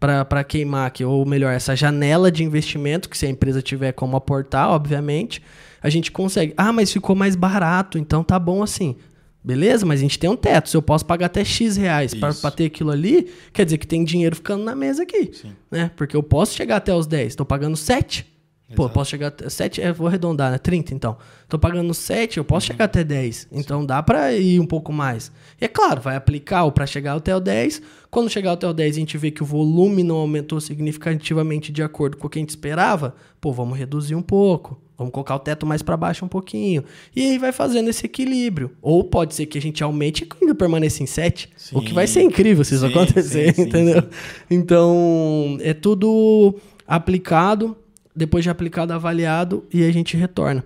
para queimar aqui, ou melhor, essa janela de investimento, que se a empresa tiver como aportar, obviamente, a gente consegue. Ah, mas ficou mais barato, então tá bom assim. Beleza, mas a gente tem um teto. Se eu posso pagar até X reais para ter aquilo ali, quer dizer que tem dinheiro ficando na mesa aqui. Sim. Né? Porque eu posso chegar até os 10, tô pagando 7. Pô, eu Exato. posso chegar até 7, é, vou arredondar, né? 30 então. Tô pagando 7, eu Uhum. posso chegar até 10. Então dá pra ir um pouco mais. E é claro, vai aplicar o pra chegar até o 10. Quando chegar até o 10 e a gente vê que o volume não aumentou significativamente de acordo com o que a gente esperava, pô, vamos reduzir um pouco. Vamos colocar o teto mais pra baixo um pouquinho. E aí vai fazendo esse equilíbrio. Ou pode ser que a gente aumente e ainda permaneça em 7. O que vai ser Sim. incrível se isso Sim, acontecer, sim, sim, entendeu? sim. Então, é tudo aplicado, depois de aplicado, avaliado e a gente retorna.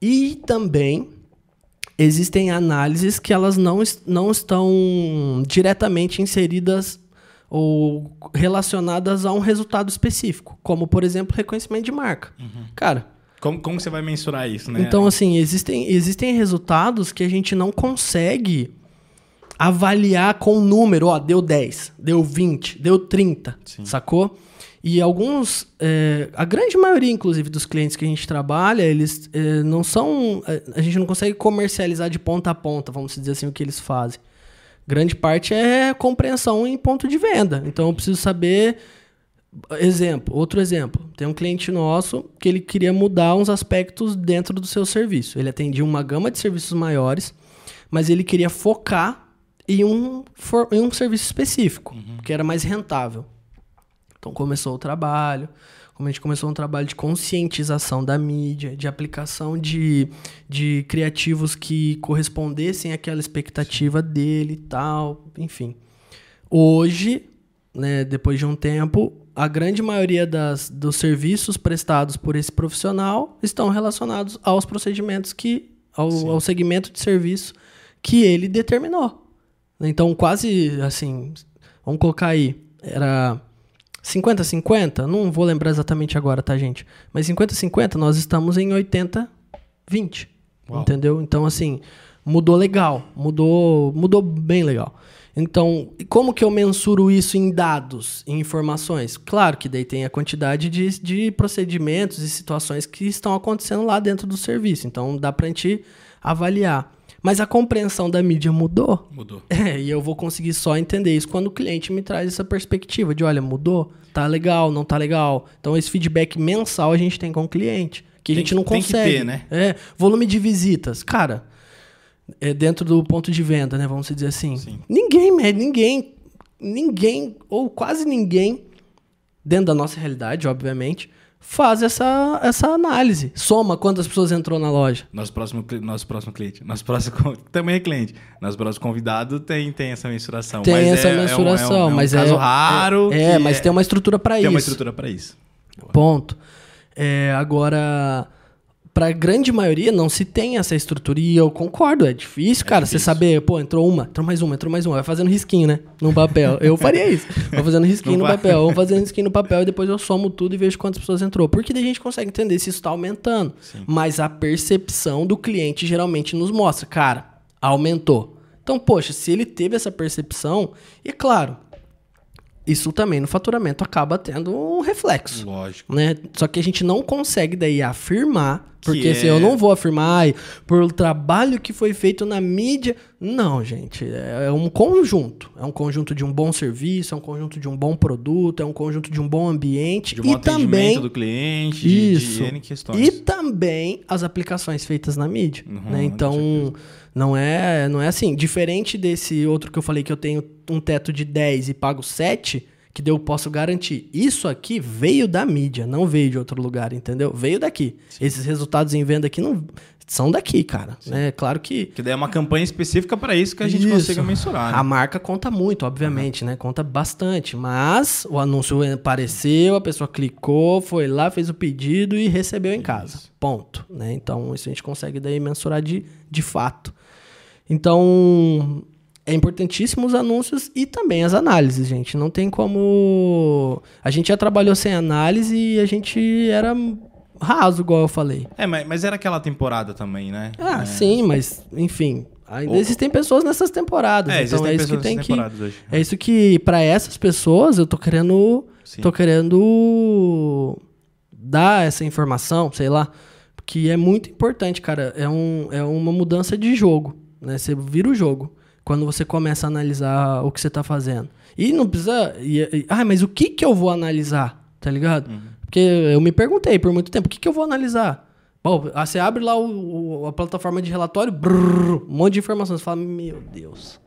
E também existem análises que elas não, não estão diretamente inseridas ou relacionadas a um resultado específico, como, por exemplo, reconhecimento de marca. Cara, Como, como você vai mensurar isso, né? então, assim, existem, existem resultados que a gente não consegue avaliar com número. Ó, deu 10, deu 20, deu 30, Sim. sacou? E alguns, é, a grande maioria, inclusive, dos clientes que a gente trabalha, eles é, não são. é, A gente não consegue comercializar de ponta a ponta, vamos dizer assim, o que eles fazem. Grande parte é compreensão em ponto de venda. Então eu preciso saber. Exemplo, outro exemplo. Tem um cliente nosso que ele queria mudar uns aspectos dentro do seu serviço. Ele atendia uma gama de serviços maiores, mas ele queria focar em um, em um serviço específico, que era mais rentável. Então começou o trabalho, como a gente começou um trabalho de conscientização da mídia, de aplicação de, de criativos que correspondessem àquela expectativa dele e tal, enfim. Hoje, né, depois de um tempo, a grande maioria das, dos serviços prestados por esse profissional estão relacionados aos procedimentos que. ao, ao segmento de serviço que ele determinou. Então, quase assim, vamos colocar aí, era 50-50, não vou lembrar exatamente agora, tá, gente? Mas 50-50, nós estamos em 80-20. Uau. Entendeu? Então, assim, mudou legal. Mudou, mudou bem legal. Então, como que eu mensuro isso em dados, em informações? Claro que daí tem a quantidade de, de procedimentos e situações que estão acontecendo lá dentro do serviço. Então, dá pra gente avaliar. Mas a compreensão da mídia mudou. Mudou. É, e eu vou conseguir só entender isso quando o cliente me traz essa perspectiva de, olha, mudou, tá legal, não tá legal. Então esse feedback mensal a gente tem com o cliente, que a Tem gente que- não tem que consegue. ter, né? É, volume de visitas, cara, é dentro do ponto de venda, né, vamos dizer assim. Sim. Ninguém ninguém, ninguém ou quase ninguém dentro da nossa realidade, obviamente, faz essa, essa análise. Soma quantas pessoas entrou na loja. Nosso próximo, nosso próximo cliente. Nosso próximo também é cliente. Nosso próximo convidado tem, tem essa mensuração. Tem mas essa é- é um- mensuração, é um, é um mas caso é raro. É, mas tem uma estrutura para tem isso. uma estrutura para isso. Ponto. É, agora, pra grande maioria não se tem essa estrutura. E eu concordo, é difícil, cara. Você difícil. saber, pô, entrou uma, entrou mais uma, entrou mais uma. Vai fazendo risquinho, né? No papel. Eu faria isso. Vou fazendo risquinho Não no vai. papel. Vou fazendo risquinho no papel e depois eu somo tudo e vejo quantas pessoas entrou. Porque daí a gente consegue entender se isso tá aumentando. Mas a percepção do cliente geralmente nos mostra, cara, aumentou. Então, poxa, se ele teve essa percepção, e claro, isso também no faturamento acaba tendo um reflexo Lógico. né? Só que a gente não consegue daí afirmar, porque Que assim, é- eu não vou afirmar por o trabalho que foi feito na mídia. Não, gente, é um conjunto. É um conjunto de um bom serviço, é um conjunto de um bom produto, é um conjunto de um bom ambiente De um e atendimento também do cliente, de, isso. de e também as aplicações feitas na mídia, Uhum, né? Então, não é, não é assim, diferente desse outro que eu falei que eu tenho um teto de 10 e pago 7, que eu posso garantir. Isso aqui veio da mídia, não veio de outro lugar, entendeu? Veio daqui. Esses resultados em venda aqui não são daqui, cara, né? Claro que Que daí é uma campanha específica para isso que a gente isso. consiga mensurar. né? A marca conta muito, obviamente, né? Conta bastante. Mas o anúncio apareceu, a pessoa clicou, foi lá, fez o pedido e recebeu em casa. Ponto. Né? Então, isso a gente consegue daí mensurar de, de fato. Então, é importantíssimo os anúncios e também as análises, gente. Não tem como. A gente já trabalhou sem análise e a gente era raso, igual eu falei. É, mas, mas era aquela temporada também, né? Ah, é. sim, mas, enfim. Ainda O- existem pessoas nessas temporadas. É, então existem é isso que tem que. hoje. É isso que, pra essas pessoas, eu tô querendo. Sim. Tô querendo dar essa informação, sei lá. Que é muito importante, cara. É, um, é uma mudança de jogo. Né? Você vira o jogo quando você começa a analisar o que você tá fazendo. E não precisa. e- e- ah, mas o que que eu vou analisar? Tá ligado? Uhum. Porque eu me perguntei por muito tempo: o que que eu vou analisar? Bom, ah, você abre lá o- o- a plataforma de relatório, brrr, um monte de informações. Você fala, meu Deus,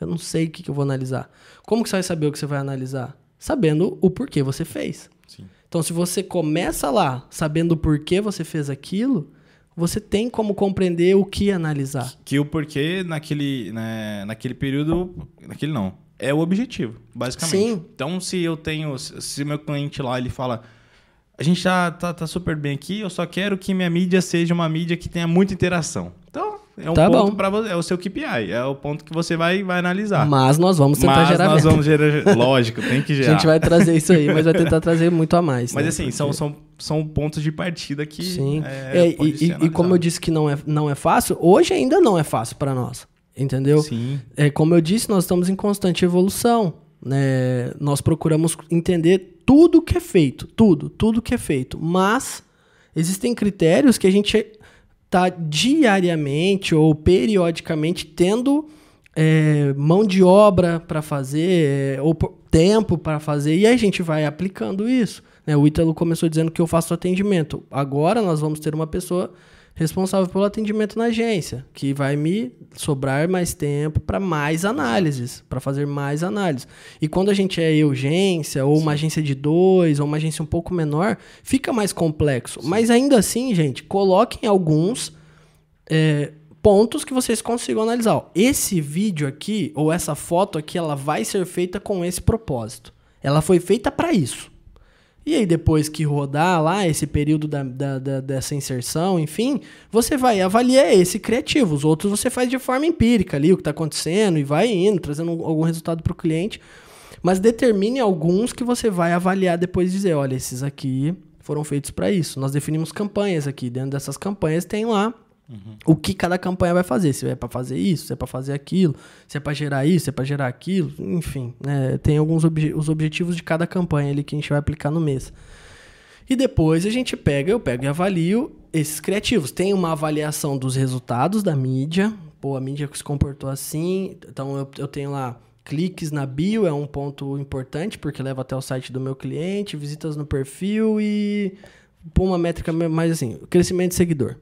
eu não sei o que, que eu vou analisar. Como que você vai saber o que você vai analisar? Sabendo o porquê você fez. Sim. Então, se você começa lá sabendo o porquê você fez aquilo, você tem como compreender o que analisar. Que o porquê naquele, né, naquele período. Naquele não. É o objetivo, basicamente. Sim. Então, se eu tenho. Se meu cliente lá ele fala. A gente tá, tá, tá super bem aqui, eu só quero que minha mídia seja uma mídia que tenha muita interação. Então, é um Tá ponto para você. É o seu KPI. É o ponto que você vai, vai analisar. Mas nós vamos tentar Mas gerar nós venda. vamos gerar. Lógico, tem que A gerar. gente vai trazer isso aí, mas vai tentar trazer muito a mais. Mas né? assim, são, são, são pontos de partida que. Sim. É, É, e, e- como eu disse que não é, não é fácil, hoje ainda não é fácil para nós. Entendeu? Sim. É, como eu disse, nós estamos em constante evolução. Né? Nós procuramos entender tudo que é feito, tudo, tudo que é feito. Mas existem critérios que a gente está diariamente ou periodicamente tendo é, mão de obra para fazer, é, ou po- tempo para fazer, e a gente vai aplicando isso. Né? O Ítalo começou dizendo que eu faço atendimento. Agora nós vamos ter uma pessoa responsável pelo atendimento na agência, que vai me sobrar mais tempo para mais análises, para fazer mais análises. E quando a gente é urgência, ou uma agência de dois, ou uma agência um pouco menor, fica mais complexo. Mas ainda assim, gente, coloquem alguns é, pontos que vocês consigam analisar. Ó, esse vídeo aqui, ou essa foto aqui, ela vai ser feita com esse propósito. Ela foi feita para isso. E aí, depois que rodar lá esse período da, da- da- dessa inserção, enfim, você vai avaliar esse criativo. Os outros você faz de forma empírica ali, o que está acontecendo, e vai indo, trazendo algum resultado para o cliente. Mas determine alguns que você vai avaliar depois e dizer: olha, esses aqui foram feitos para isso. Nós definimos campanhas aqui. Dentro dessas campanhas tem lá o que cada campanha vai fazer. Se é para fazer isso, se é para fazer aquilo, se é para gerar isso, se é para gerar aquilo, enfim. né, tem alguns obje os objetivos de cada campanha ali que a gente vai aplicar no mês. E depois a gente pega, eu pego e avalio esses criativos. Tem uma avaliação dos resultados da mídia. Pô, a mídia se comportou assim. Então eu, eu tenho lá cliques na bio, é um ponto importante, porque leva até o site do meu cliente, visitas no perfil e pô, uma métrica mais assim, crescimento de seguidor.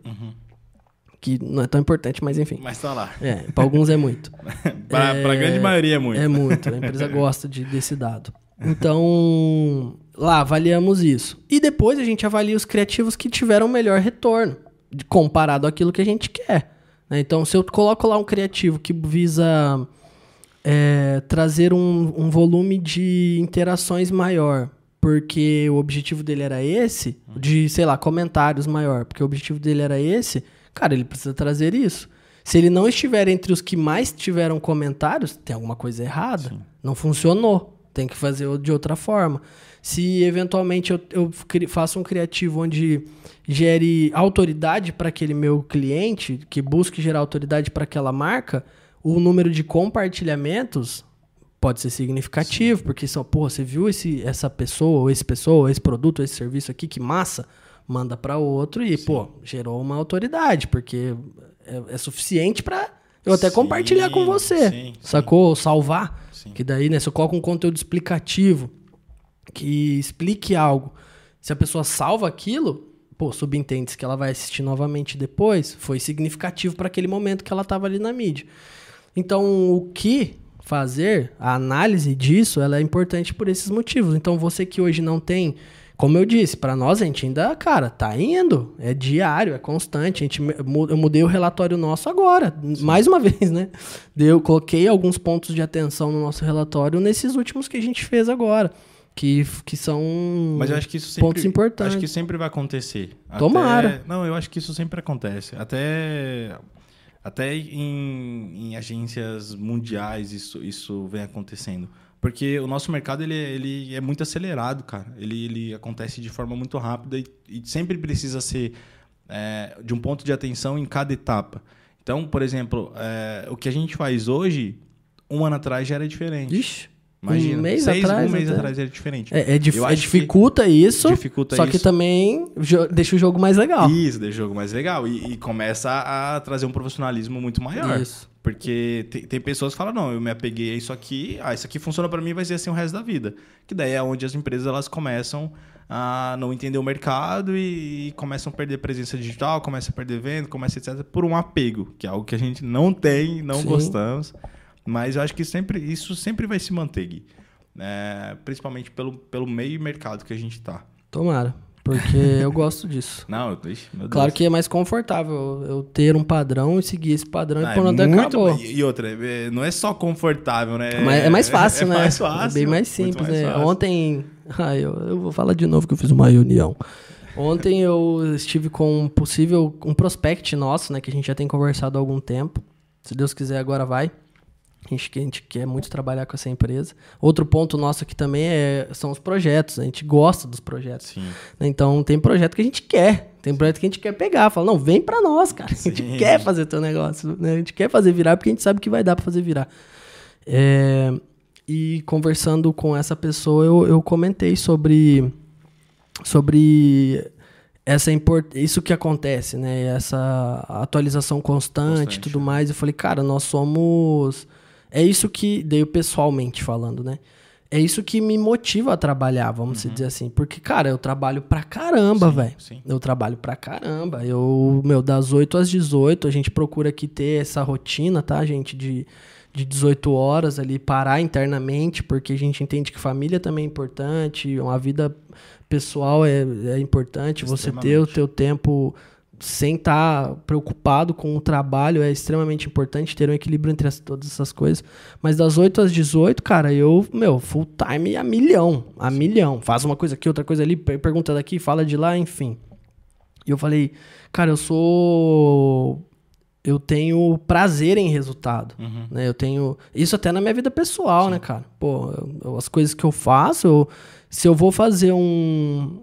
Que não é tão importante, mas enfim. Mas tá lá. É, para alguns é muito. pra, pra grande maioria é muito. É muito. A empresa gosta de, desse dado. Então, lá avaliamos isso. E depois a gente avalia os criativos que tiveram melhor retorno, comparado àquilo que a gente quer. né? Então, se eu coloco lá um criativo que visa é, trazer um, um volume de interações maior, porque o objetivo dele era esse, de, sei lá, comentários maior, porque o objetivo dele era esse, cara, ele precisa trazer isso. Se ele não estiver entre os que mais tiveram comentários, tem alguma coisa errada. Não funcionou. Tem que fazer de outra forma. Se eventualmente eu, eu faço um criativo onde gere autoridade para aquele meu cliente, que busque gerar autoridade para aquela marca, o número de compartilhamentos pode ser significativo, porque só, pô, você viu esse, essa pessoa, ou esse pessoa, ou esse produto, ou esse serviço aqui, que massa, manda para outro e, pô, gerou uma autoridade, porque é, é suficiente para eu até Sim, compartilhar com você, sim, sim. sacou? Ou salvar, Sim. que daí, né, se eu coloco um conteúdo explicativo que explique algo, se a pessoa salva aquilo, pô, subentende que ela vai assistir novamente depois, foi significativo para aquele momento que ela estava ali na mídia. Então, o que fazer, a análise disso, ela é importante por esses motivos. Então, você que hoje não tem, como eu disse, para nós a gente ainda, cara, tá indo, é diário, é constante. A gente, eu mudei o relatório nosso agora, mais uma vez, né? Deu, coloquei alguns pontos de atenção no nosso relatório nesses últimos que a gente fez agora, que, que são Mas eu acho que isso sempre, pontos importantes. Acho que sempre vai acontecer. Até- Tomara. Não, eu acho que isso sempre acontece. Até, até em, em agências mundiais isso, isso vem acontecendo. Porque o nosso mercado ele, ele é muito acelerado, cara. Ele, ele acontece de forma muito rápida e, e sempre precisa ser é, de um ponto de atenção em cada etapa. Então, por exemplo, é, o que a gente faz hoje, um ano atrás já era diferente. Ixi, Imagina, um mês seis, atrás um mês até. atrás era diferente. É, é dif- é que- dificulta isso, dificulta só que isso. também jo- deixa o jogo mais legal. Isso, deixa o jogo mais legal. E, e começa a trazer um profissionalismo muito maior. Isso. Porque tem, tem pessoas que falam, não, eu me apeguei a isso aqui, ah, isso aqui funciona pra mim vai ser assim o resto da vida. Que daí é onde as empresas elas começam a não entender o mercado e, e começam a perder presença digital, começam a perder venda, começa etc. por um apego, que é algo que a gente não tem, não Sim. gostamos. Mas eu acho que sempre, isso sempre vai se manter, Gui. É, principalmente pelo, pelo meio e mercado que a gente tá. Tomara, porque eu gosto disso. Não, eu, ixi, meu Claro Deus. que é mais confortável eu ter um padrão e seguir esse padrão Ah, e pronto, é muito- acabou. E outra, é- não é só confortável, né? Mas é mais fácil, é né? mais fácil. É bem mais simples, mais né? fácil. Ontem. Ah, eu, eu vou falar de novo que eu fiz uma reunião. Ontem eu estive com um possível. um prospect nosso, né? Que a gente já tem conversado há algum tempo. Se Deus quiser, agora vai. A gente, a gente quer muito trabalhar com essa empresa. Outro ponto nosso aqui também é, são os projetos. A gente gosta dos projetos. Sim. Então tem projeto que a gente quer. Tem projeto que a gente quer pegar. Fala, não, vem pra nós, cara. A gente quer fazer teu negócio. né? A gente quer fazer virar porque a gente sabe que vai dar pra fazer virar. É, e conversando com essa pessoa, eu, eu comentei sobre, sobre essa import, isso que acontece, né? Essa atualização constante e tudo né? mais. Eu falei, cara, nós somos. É isso que. Dei pessoalmente falando, né? É isso que me motiva a trabalhar, vamos dizer assim. Porque, cara, eu trabalho pra caramba, velho. sim. Eu trabalho pra caramba. Eu, meu, das 8 às 18, a gente procura aqui ter essa rotina, tá, gente? De, de 18 horas ali, parar internamente, porque a gente entende que família também é importante, uma vida pessoal é, é importante. Você ter o teu tempo sem estar preocupado com o trabalho é extremamente importante ter um equilíbrio entre as- todas essas coisas. Mas das 8 às 18, cara, eu, meu, full time a milhão, a milhão. Faz uma coisa aqui, outra coisa ali, per- pergunta daqui, fala de lá, enfim. E eu falei, cara, eu sou. Eu tenho prazer em resultado. Uhum. Né? Eu tenho. Isso até na minha vida pessoal, né, cara? Pô, eu- as coisas que eu faço, eu- se eu vou fazer um.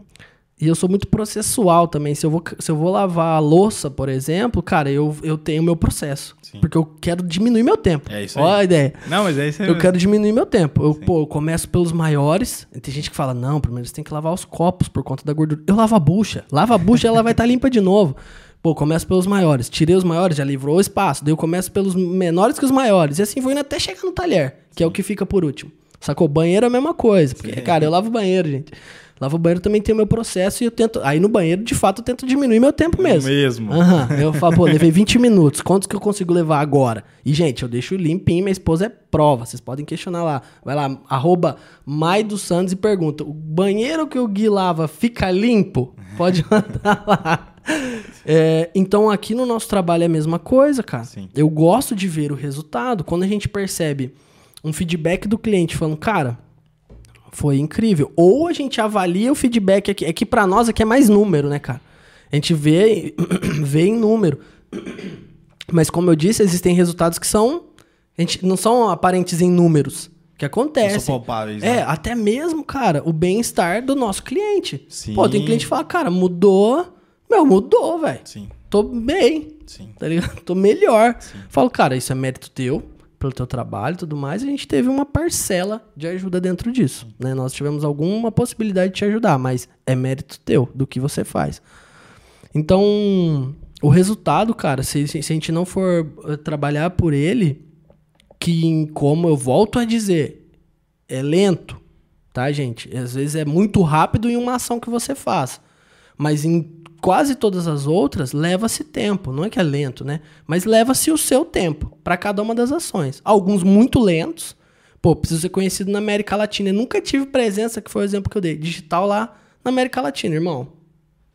E eu sou muito processual também. Se eu vou, se eu vou lavar a louça, por exemplo, cara, eu, eu tenho meu processo. Sim. Porque eu quero diminuir meu tempo. É isso aí. Olha a ideia. Não, mas é isso aí. Eu quero diminuir meu tempo. Eu, Sim. pô, eu começo pelos maiores. Tem gente que fala, não, primeiro você tem que lavar os copos por conta da gordura. Eu lavo a bucha. Lava a bucha e ela vai estar limpa de novo. Pô, começo pelos maiores. Tirei os maiores, já livrou o espaço. Daí eu começo pelos menores que os maiores. E assim vou indo até chegar no talher, que é o que fica por último. Sacou? Banheiro é a mesma coisa. Porque, cara, eu lavo banheiro, gente. Lavo banheiro também tem o meu processo e eu tento. Aí no banheiro, de fato, eu tento diminuir meu tempo mesmo. Mesmo. Aham. Eu falo, pô, levei 20 minutos. Quantos que eu consigo levar agora? E, gente, eu deixo limpinho, minha esposa é prova. Vocês podem questionar lá. Vai lá, arroba Mai dos Santos e pergunta: o banheiro que o Gui lava fica limpo? Pode mandar lá. É, então, aqui no nosso trabalho é a mesma coisa, cara. Sim. Eu gosto de ver o resultado. Quando a gente percebe um feedback do cliente falando, cara, foi incrível. Ou a gente avalia o feedback aqui. É que pra nós aqui é mais número, né, cara? A gente vê, vê em número. Mas como eu disse, existem resultados que são. A gente, não são aparentes em números. Que acontecem. São palpáveis, É, né? até mesmo, cara, o bem-estar do nosso cliente. Sim. Pô, tem cliente que fala, cara, mudou. Meu, mudou, velho. Sim, Tô bem sim. tá ligado? Tô melhor. Falo, cara, isso é mérito teu, pelo teu trabalho e tudo mais, a gente teve uma parcela de ajuda dentro disso, né? Nós tivemos alguma possibilidade de te ajudar, mas é mérito teu, do que você faz. Então, o resultado, cara, se, se a gente não for eh, trabalhar por ele, que, como eu volto a dizer, é lento, tá, gente? Às vezes é muito rápido em uma ação que você faz. Mas em quase todas as outras, leva-se tempo. Não é que é lento, né? Mas leva-se o seu tempo para cada uma das ações. Alguns muito lentos. Pô, preciso ser conhecido na América Latina. Eu nunca tive presença, que foi o exemplo que eu dei. Digital lá na América Latina, irmão.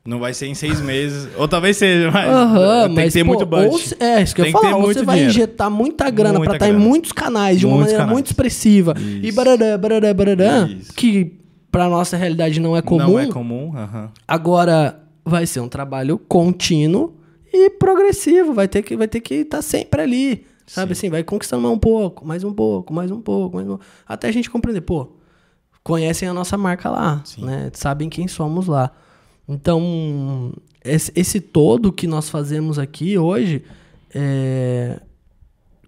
Não vai ser em seis meses. Ou talvez seja, mas Aham, tem mas, que ter pô, muito budget. ou é, isso que eu Tem ia que ter falar. Ou você vai dinheiro. injetar muita grana pra estar em muitos canais de uma Muitos maneira canais. muito expressiva. E Isso. barará, barará, barará, Isso. que pra nossa realidade não é comum. Não é comum. aham. Agora vai ser um trabalho contínuo e progressivo. Vai ter que vai ter que estar sempre ali. Sabe assim, vai conquistando mais um pouco, mais um pouco, mais um pouco, mais um pouco, até a gente compreender, pô, conhecem a nossa marca lá, Sim. né? Sabem quem somos lá. Então, esse, esse todo que nós fazemos aqui hoje, é,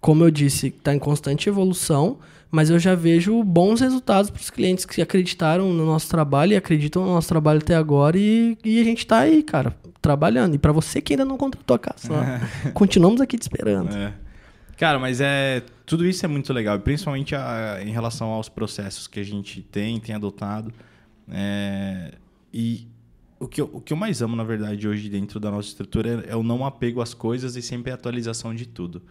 como eu disse, está em constante evolução, mas eu já vejo bons resultados para os clientes que acreditaram no nosso trabalho e acreditam no nosso trabalho até agora e, e a gente está aí, cara, trabalhando. E para você que ainda não contratou a casa, ó, continuamos aqui te esperando. É. Cara, mas é tudo isso é muito legal, principalmente a- em relação aos processos que a gente tem, tem adotado. É, e o que, eu, o que eu mais amo, na verdade, hoje dentro da nossa estrutura é, é o não apego às coisas e sempre a atualização de tudo.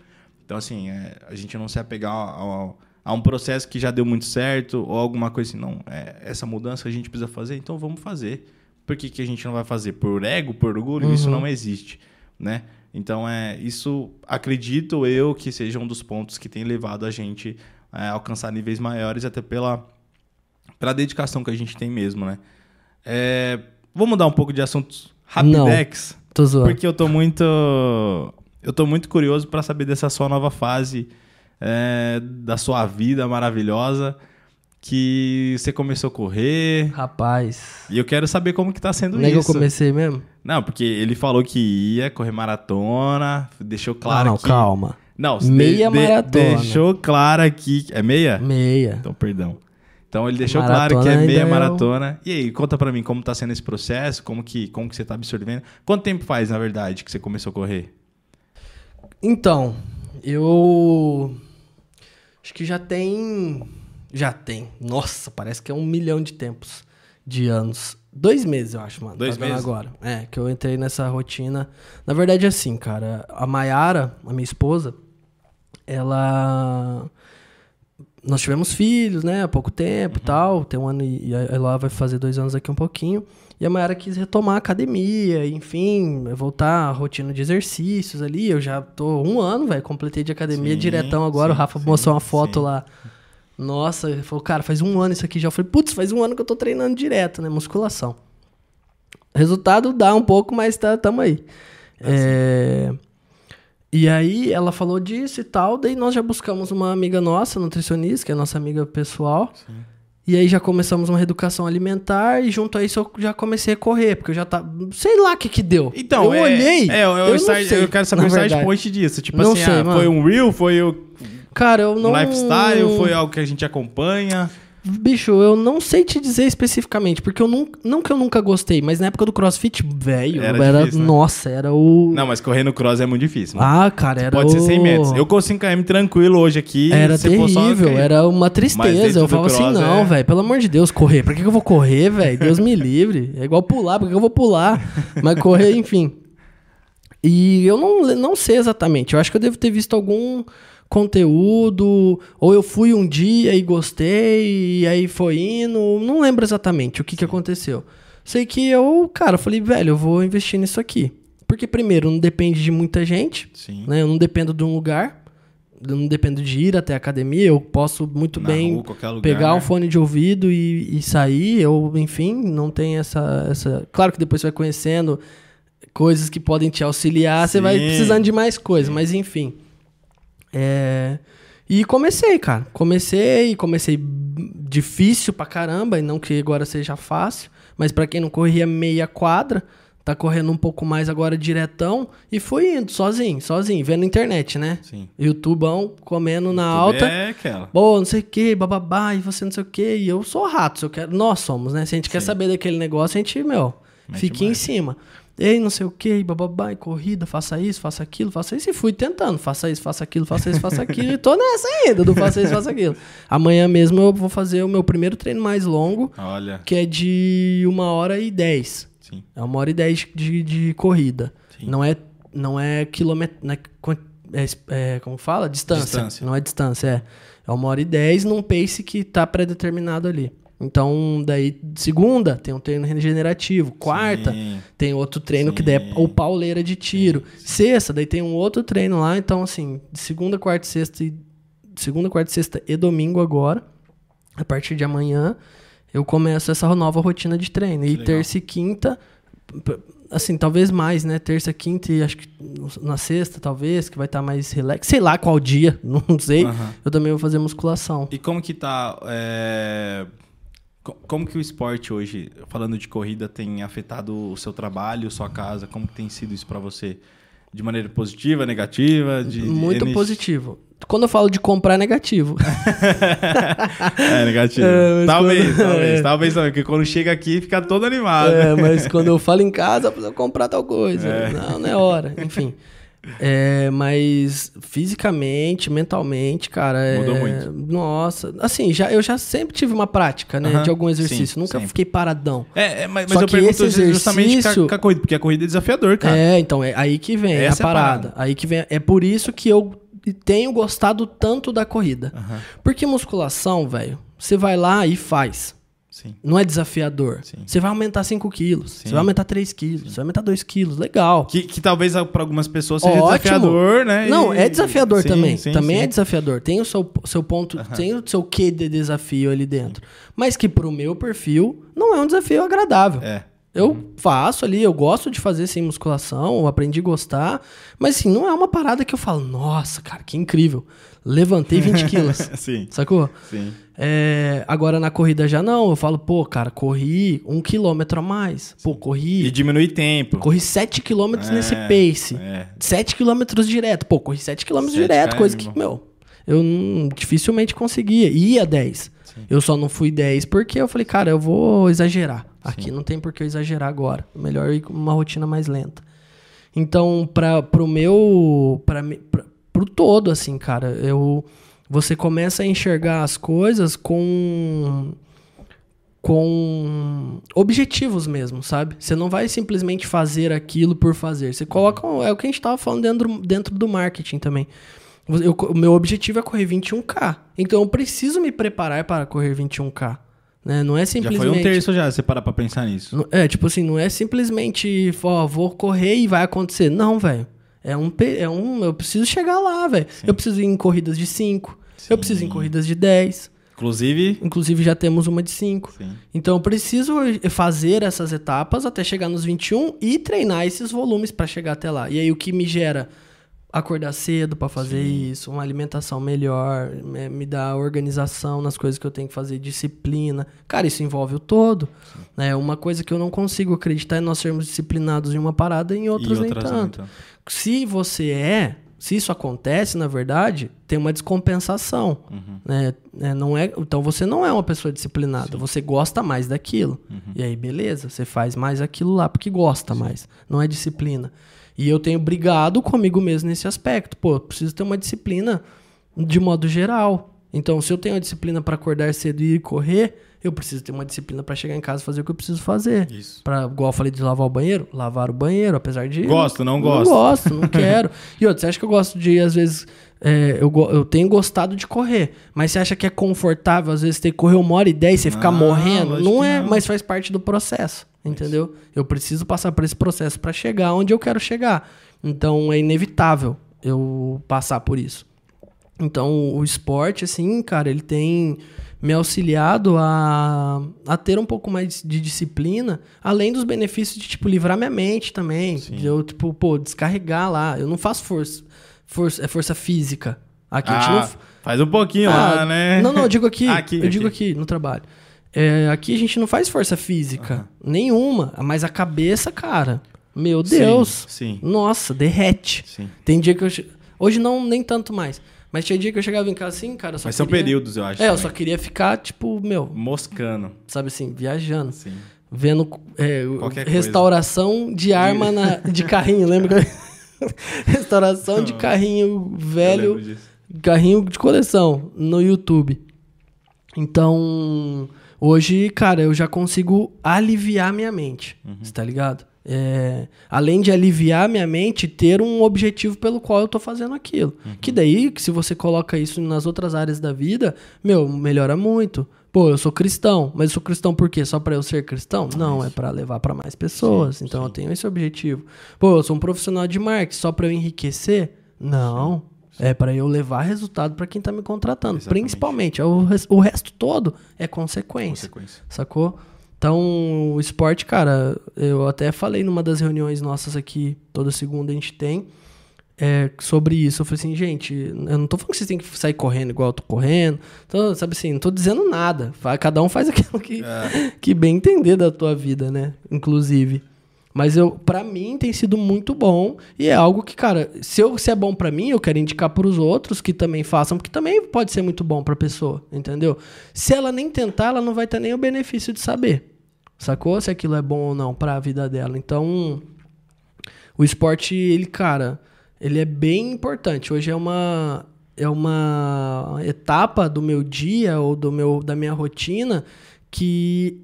Então, assim, é, a gente não se apegar a, a um processo que já deu muito certo ou alguma coisa assim, não, é, essa mudança a gente precisa fazer, então vamos fazer. Por que, que a gente não vai fazer? Por ego, por orgulho? Isso não existe, né? Então, é, isso acredito eu que seja um dos pontos que tem levado a gente é, a alcançar níveis maiores, até pela, pela dedicação que a gente tem mesmo, né? É, vou mudar um pouco de assuntos rapidex, Tô zoando. porque eu tô muito eu tô muito curioso para saber dessa sua nova fase é, da sua vida maravilhosa que você começou a correr Rapaz, e eu quero saber como que tá sendo não é que eu isso. comecei mesmo? Não, porque ele falou que ia correr maratona, deixou claro não, não, que calma. não, Meia de- de- maratona. Deixou claro aqui. É meia? Meia. Então, perdão. Então ele deixou Maratona claro que é meia maratona. E aí, conta pra mim como tá sendo esse processo, como que, como que você tá absorvendo. Quanto tempo faz, na verdade, que você começou a correr? Então, eu. Acho que já tem. Já tem. Nossa, parece que é um milhão de tempos. De anos. Dois meses, eu acho, mano. Dois tá meses? agora. É, que eu entrei nessa rotina. Na verdade, é assim, cara. A Mayara, a minha esposa, ela. Nós tivemos filhos, né? Há pouco tempo e tal. Tem um ano e ela vai fazer dois anos aqui um pouquinho. E a Mayara quis retomar a academia, enfim, voltar à rotina de exercícios ali. Eu já tô um ano, velho. Completei de academia Sim, diretão agora. sim, o Rafa sim, mostrou uma foto sim. lá. Nossa, ele falou, cara, faz um ano isso aqui já. Eu falei, putz, faz um ano que eu tô treinando direto, né? Musculação. Resultado dá um pouco, mas tá, tamo aí. É, E aí ela falou disso e tal, daí nós já buscamos uma amiga nossa, nutricionista, que é nossa amiga pessoal. E aí já começamos uma reeducação alimentar e junto a isso eu já comecei a correr, porque eu já tá, sei lá o que que deu. Então, eu é, olhei. É, eu, eu, eu, start- não sei, eu quero saber o point disso. Tipo Não assim, sei, ah, foi um reel, foi o Cara, eu não lifestyle, foi algo que a gente acompanha. Bicho, eu não sei te dizer especificamente, porque eu nunca, não que eu nunca gostei, mas na época do CrossFit, velho, Era era, difícil, né? nossa, era o Não, mas correr no cross é muito difícil. mano. Ah, cara, era Pode o... ser 100 metros. Eu corro 5km tranquilo hoje aqui. Era terrível, era uma tristeza. Eu falava assim, não, é- velho, pelo amor de Deus, correr. Pra que, eu vou correr, velho? Deus me livre. É igual pular, por que eu vou pular? Mas correr, enfim. E eu não, não sei exatamente. Eu acho que eu devo ter visto algum conteúdo, ou eu fui um dia e gostei, e aí foi indo. Não lembro exatamente o que, que aconteceu. Sei que eu, cara, falei, velho, eu vou investir nisso aqui. Porque, primeiro, não depende de muita gente Sim. né? Eu não dependo de um lugar, eu não dependo de ir até a academia, eu posso muito Na bem rua, pegar um fone de ouvido e, e sair, eu, enfim, não tem essa, essa... Claro que depois você vai conhecendo coisas que podem te auxiliar, você vai Sim. precisando de mais coisas, mas enfim. É... E comecei, cara. Comecei, comecei difícil pra caramba, e não que agora seja fácil, mas pra quem não corria meia quadra, tá correndo um pouco mais agora diretão, e fui indo sozinho, sozinho, vendo internet, né? Sim. YouTubão, comendo na YouTube alta. É aquela. Pô, não sei o que, bababá, e você não sei o que, e eu sou rato, eu quero. Nós somos, né? Se a gente quer Sim. saber daquele negócio, a gente, meu, Mete fica em mais. cima. Ei, não sei o que, bababá, e corrida, faça isso, faça aquilo, faça isso, e fui tentando, faça isso, faça aquilo, faça isso, faça aquilo, e tô nessa ainda, do faça isso, faça aquilo. Amanhã mesmo eu vou fazer o meu primeiro treino mais longo, Olha. que é de uma hora e dez. Sim. É uma hora e dez de, de corrida. Sim. Não é, não é quilômetro. Não é, é, é, como fala? Distância. Distância. Não é distância, é. É uma hora e dez num pace que tá pré-determinado ali. Então, daí, segunda, tem um treino regenerativo. Quarta, Sim. tem outro treino que é Sim. o pauleira de tiro. Sexta, daí tem um outro treino lá. Então, assim, de segunda, quarta e sexta e. Segunda, quarta e sexta e domingo agora. A partir de amanhã, eu começo essa nova rotina de treino. E terça e quinta, assim, talvez mais, né? Terça, quinta e acho que na sexta, talvez, que vai estar mais relax. Sei lá qual dia, não sei. Aham. Eu também vou fazer musculação. E como que tá. é, Como que o esporte hoje, falando de corrida, tem afetado o seu trabalho, sua casa? Como que tem sido isso pra você? De maneira positiva, negativa? De, de Muito N- positivo. Quando eu falo de comprar, é negativo. É, negativo. É, talvez, quando- talvez, é. talvez também, porque quando chega aqui fica todo animado. É, mas quando eu falo em casa, eu preciso comprar tal coisa. É. Não, não é hora. Enfim. É, mas fisicamente, mentalmente, cara. é- Mudou muito. Nossa. Assim, já, eu já sempre tive uma prática, né? De algum exercício. sim, Nunca sempre. fiquei paradão. É, é, mas, mas eu pergunto esse justamente com a, exercício- com a corrida, porque a corrida é desafiador, cara. É, então, é aí que vem Essa é a parada. parada. Aí que vem. É por isso que eu tenho gostado tanto da corrida. Porque musculação, velho, você vai lá e faz. Sim. Não é desafiador. Sim. Você vai aumentar 5 quilos, Sim. você vai aumentar 3 quilos, você vai aumentar 2 quilos. Legal. Que, que talvez para algumas pessoas seja Ótimo. desafiador, né? Não, E- é desafiador também. também é desafiador. Tem o seu, seu ponto, tem o seu quê de desafio ali dentro. Mas que pro meu perfil não é um desafio agradável. É. Eu faço ali, eu gosto de fazer sem musculação, eu aprendi a gostar. Mas assim, não é uma parada que eu falo, nossa, cara, que incrível. Levantei 20 quilos. sim, Sacou? sim. É, agora na corrida já não. Eu falo, pô, cara, corri um quilômetro a mais. Pô, corri. E diminui tempo. Corri 7 quilômetros É, nesse pace. é. 7 quilômetros direto. Pô, corri 7 quilômetros 7 direto, coisa que, meu, eu não- dificilmente conseguia. Ia 10. Eu só não fui 10 porque eu falei, cara, eu vou exagerar. Aqui não tem por que eu exagerar agora. Melhor ir com uma rotina mais lenta. Então, para pro meu. Pra, pra, pro todo, assim, cara, eu. Você começa a enxergar as coisas com com objetivos mesmo, sabe? Você não vai simplesmente fazer aquilo por fazer. Você coloca. É o que a gente tava falando dentro, dentro do marketing também. Eu- o meu objetivo é correr 21K. Então eu preciso me preparar para correr 21K. Né? Não é Já simplesmente. foi um terço já, você parar pra pensar nisso. É, tipo assim, não é simplesmente, ó, vou correr e vai acontecer. Não, velho. É um, é um. Eu preciso chegar lá, velho. Eu preciso ir em corridas de 5. Eu preciso ir em corridas de 10. Inclusive. Inclusive já temos uma de 5. Sim. Então eu preciso fazer essas etapas até chegar nos 21 e treinar esses volumes para chegar até lá. E aí o que me gera acordar cedo pra fazer Sim. isso, uma alimentação melhor, me, dá organização nas coisas que eu tenho que fazer, disciplina. Cara, isso envolve o todo. Né? Uma coisa que eu não consigo acreditar é nós sermos disciplinados em uma parada e em outras, e nem outras tanto. Se você é, se isso acontece, na verdade, tem uma descompensação. Uhum. Né? É, não é, então você não é uma pessoa disciplinada, você gosta mais daquilo. Uhum. E aí, beleza, você faz mais aquilo lá porque gosta mais. Não é disciplina. E eu tenho brigado comigo mesmo nesse aspecto. Pô, eu preciso ter uma disciplina de modo geral. Então, se eu tenho a disciplina para acordar cedo e ir correr, eu preciso ter uma disciplina para chegar em casa e fazer o que eu preciso fazer. Isso. Pra, igual eu falei de lavar o banheiro, lavar o banheiro, apesar de. Gosto, não Não gosto. gosto, não quero. E outra, você acha que eu gosto de, às vezes. É, eu, eu tenho gostado de correr, mas você acha que é confortável, às vezes, ter que correr uma hora e dez e você ficar morrendo? Não é, não. mas faz parte do processo, entendeu? Eu preciso passar por esse processo para chegar onde eu quero chegar. Então é inevitável eu passar por isso. Então, o esporte, assim, cara, ele tem me auxiliado a, a ter um pouco mais de disciplina, além dos benefícios de, tipo, livrar minha mente também. De eu, tipo, pô, descarregar lá. Eu não faço força, força, é força física. Aqui a gente Ah, não. faz um pouquinho Ah, lá, né? Não, não, eu digo aqui. Aqui, eu digo aqui. aqui no trabalho. É, aqui a gente não faz força física. Nenhuma. Mas a cabeça, cara. Meu Sim, Deus. sim. Nossa, derrete. Sim. Tem dia que eu. Hoje não, nem tanto mais. Mas tinha dia que eu chegava em casa assim, cara. eu Só Mas são queria- períodos, eu acho. É, eu também. só queria ficar, tipo, meu, Moscando. sabe assim, viajando. Sim. Vendo é, restauração de arma na- de carrinho, lembra? restauração de carrinho velho carrinho de coleção no YouTube. Então, hoje, cara, eu já consigo aliviar minha mente, você tá ligado? É, além de aliviar minha mente, ter um objetivo pelo qual eu tô fazendo aquilo. Que daí, que se você coloca isso nas outras áreas da vida, meu, melhora muito. Pô, eu sou cristão, mas eu sou cristão por quê? Só pra eu ser cristão? Não, é pra levar pra mais pessoas. então eu tenho esse objetivo. Pô, eu sou um profissional de marketing, só pra eu enriquecer? Não. É pra eu levar resultado pra quem tá me contratando. Exatamente. Principalmente. O, res- o resto todo é consequência. Consequência. Sacou? Então, o esporte, cara, eu até falei numa das reuniões nossas aqui, toda segunda a gente tem, é, sobre isso. Eu falei assim, gente, eu não tô falando que vocês têm que sair correndo igual eu tô correndo. Então, sabe assim, não tô dizendo nada. Cada um faz aquilo que, É. que bem entender da tua vida, né? Inclusive. Mas eu, para mim tem sido muito bom e é algo que, cara, se, eu, se é bom pra mim, eu quero indicar pros outros que também façam, porque também pode ser muito bom pra pessoa, entendeu? Se ela nem tentar, ela não vai ter nem o benefício de saber. Sacou? Se aquilo é bom ou não pra vida dela. Então, o esporte, ele, cara, ele é bem importante. Hoje é uma é uma etapa do meu dia ou do meu da minha rotina que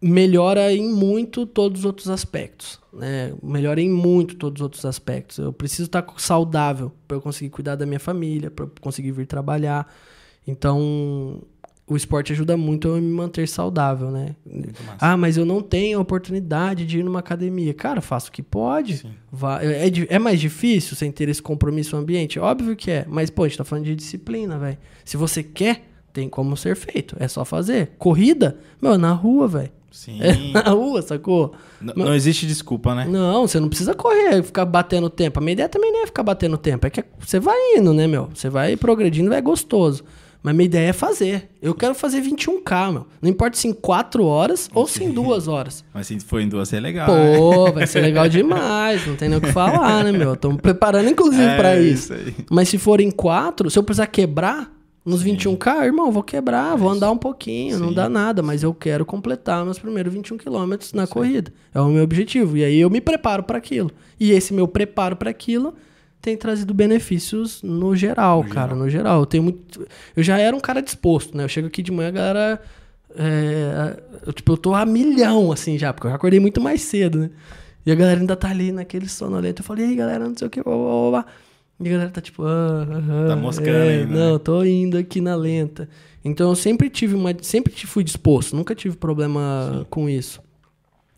melhora em muito todos os outros aspectos, né? Melhora em muito todos os outros aspectos. Eu preciso estar saudável para eu conseguir cuidar da minha família, para eu conseguir vir trabalhar. Então, o esporte ajuda muito a me manter saudável, né? Ah, mas eu não tenho a oportunidade de ir numa academia. Cara, faça o que pode. É, di- é mais difícil sem ter esse compromisso no ambiente? Óbvio que é. Mas, pô, a gente tá falando de disciplina, velho. Se você quer, tem como ser feito. É só fazer. Corrida, meu, é na rua, velho. Sim. É na rua, sacou? N- não existe desculpa, né? Não, você não precisa correr, ficar batendo tempo. A minha ideia também não é ficar batendo tempo. É que você vai indo, né, meu? Você vai progredindo, vai gostoso. Mas minha ideia é fazer. Eu quero fazer 21K, meu. Não importa se em 4 horas ou se em 2 horas. Mas se for em duas, é legal. né? Pô, vai ser legal demais. Não tem nem o que falar, né, meu? Estamos preparando, inclusive, É, pra isso. isso aí. Mas se for em 4, se eu precisar quebrar nos 21K, irmão, vou quebrar, vou andar um pouquinho, não Sim. dá nada. Mas eu quero completar meus primeiros 21 quilômetros na corrida. É o meu objetivo. E aí eu me preparo para aquilo. E esse meu preparo para aquilo tem trazido benefícios no geral, No cara, geral. no geral. Eu tenho muito. Eu já era um cara disposto, né? Eu chego aqui de manhã, a galera. é, eu, tipo, eu tô a milhão, assim, já, porque eu já acordei muito mais cedo, né? E a galera ainda tá ali naquele sonolento. Eu falei, e aí, galera, não sei o que, blá, blá, blá. E a galera tá tipo, ah, aham, Tá moscando é, ainda, Não, né? tô indo aqui na lenta. Então eu sempre tive uma. Sempre fui disposto, nunca tive problema com isso.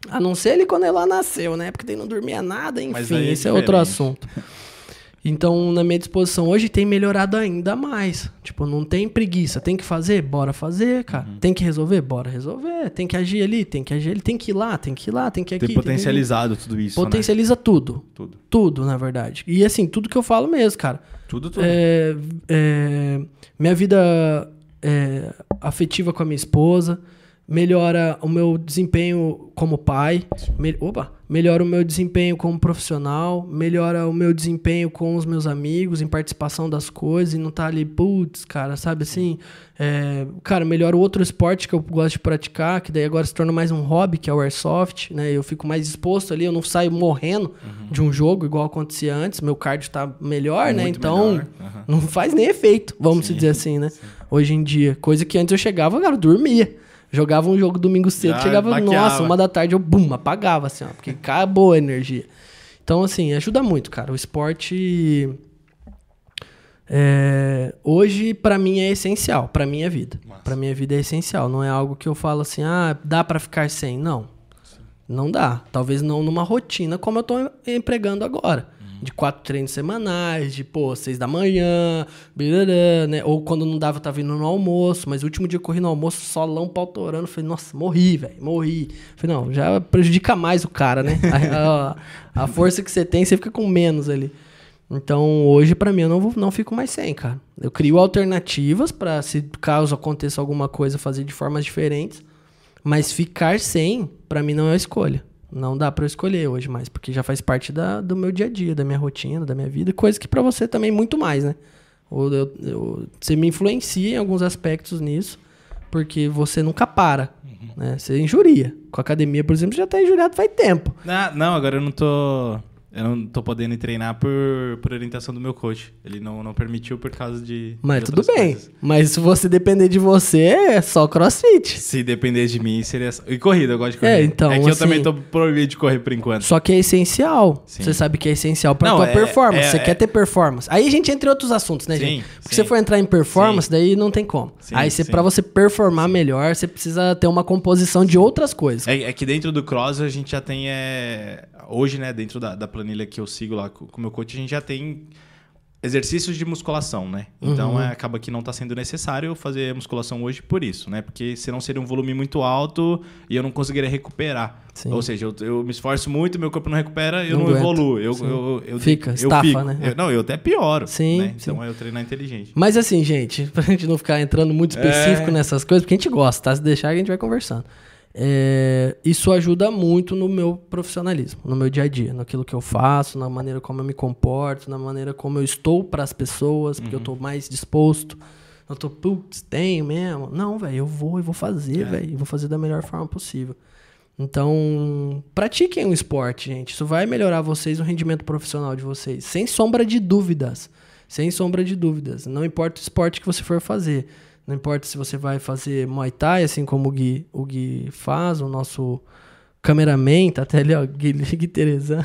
A não ser ele quando ele lá nasceu, né? Porque ele não dormia nada, enfim, é esse é outro assunto. Então, na minha disposição hoje tem melhorado ainda mais. Tipo, não tem preguiça. Tem que fazer? Bora fazer, cara. Uhum. Tem que resolver? Bora resolver. Tem que agir ali? Tem que agir ali. Tem que ir lá, tem que ir lá, tem que ir aqui. Tem tem potencializado tudo isso, Potencializa tudo. né? Tudo. Tudo, na verdade. E assim, tudo que eu falo mesmo, cara. Tudo, tudo. É, é, minha vida é, afetiva com a minha esposa melhora o meu desempenho como pai, me- opa, melhora o meu desempenho como profissional, melhora o meu desempenho com os meus amigos, em participação das coisas, e não tá ali, putz, cara, sabe assim? É, cara, melhora o outro esporte que eu gosto de praticar, que daí agora se torna mais um hobby, que é o airsoft, né? Eu fico mais exposto ali, eu não saio morrendo de um jogo igual acontecia antes, meu cardio tá melhor, né? Muito Então, melhor. Aham. não faz nem efeito, vamos Sim, dizer assim, né? Hoje em dia. Coisa que antes eu chegava, cara, eu dormia. Jogava um jogo domingo cedo, Já chegava, baqueava. nossa, uma da tarde eu, bum, apagava, assim, ó, porque acabou a energia. Então, assim, ajuda muito, cara. O esporte. é, hoje, pra mim, é essencial, pra minha vida. Pra minha vida é essencial. Não é algo que eu falo assim, ah, dá pra ficar sem. Não. Não dá. Talvez não numa rotina como eu tô empregando agora. De quatro treinos semanais, de, pô, seis da manhã, né? Ou quando não dava, tava indo no almoço. Mas o último dia eu corri no almoço, solão, pau torando. Falei, nossa, morri, velho, morri. Falei, não, já prejudica mais o cara, né? A, a- a força que você tem, você fica com menos ali. Então, hoje, pra mim, eu não, vou- não fico mais sem, cara. Eu crio alternativas pra, se caso aconteça alguma coisa, fazer de formas diferentes. Mas ficar sem, pra mim, não é a escolha. Não dá pra eu escolher hoje mais, porque já faz parte da, do meu dia a dia, da minha rotina, da minha vida. Coisa que pra você também muito mais, né? Ou eu- eu- você me influencia em alguns aspectos nisso, porque você nunca para, né? Você injuria. Com a academia, por exemplo, você já tá injuriado faz tempo. Ah, não, agora eu não tô. Eu não tô podendo treinar por, por orientação do meu coach. Ele não, não permitiu por causa de. Mas de tudo bem. coisas. Mas se você depender de você, é só crossfit. Se depender de mim, seria. só- E corrida, eu gosto de correr. É, então, É que eu assim- também tô proibido de correr por enquanto. Só que é essencial. Sim. Você sabe que é essencial pra Não, tua é- performance. é- você é- quer ter performance. Aí a gente entra em outros assuntos, né, Sim, gente? Porque sim. se você for entrar em performance, daí não tem como. Sim, Aí você, sim. pra você performar melhor, você precisa ter uma composição de outras coisas. É, é que dentro do cross a gente já tem. É, hoje, né, dentro da, da planilha que eu sigo lá com o meu coach, a gente já tem exercícios de musculação, né? Então Uhum. é, acaba que não tá sendo necessário fazer musculação hoje por isso, né? Porque senão seria um volume muito alto e eu não conseguiria recuperar. Sim. Ou seja, eu, eu me esforço muito, meu corpo não recupera, eu Não não, evoluo. Eu, eu, eu, Fica, eu estafa, fico. né? Eu- não, eu até pioro. Sim, né? Então sim. é eu treinar inteligente. Mas assim, gente, pra gente não ficar entrando muito específico É. nessas coisas, porque a gente gosta, tá? Se deixar, a gente vai conversando. É, isso ajuda muito no meu profissionalismo, no meu dia a dia, naquilo que eu faço, na maneira como eu me comporto, na maneira como eu estou para as pessoas, porque eu tô mais disposto. Eu tô, putz, tenho mesmo. Não, velho, eu vou e vou fazer, É. velho, e vou fazer da melhor forma possível. Então, pratiquem o esporte, gente. Isso vai melhorar vocês, o rendimento profissional de vocês, sem sombra de dúvidas. Sem sombra de dúvidas. Não importa o esporte que você for fazer. Não importa se você vai fazer Muay Thai, assim como o Gui, o Gui faz, o nosso cameraman, tá até ali, ó, Gui, Gui Terezan.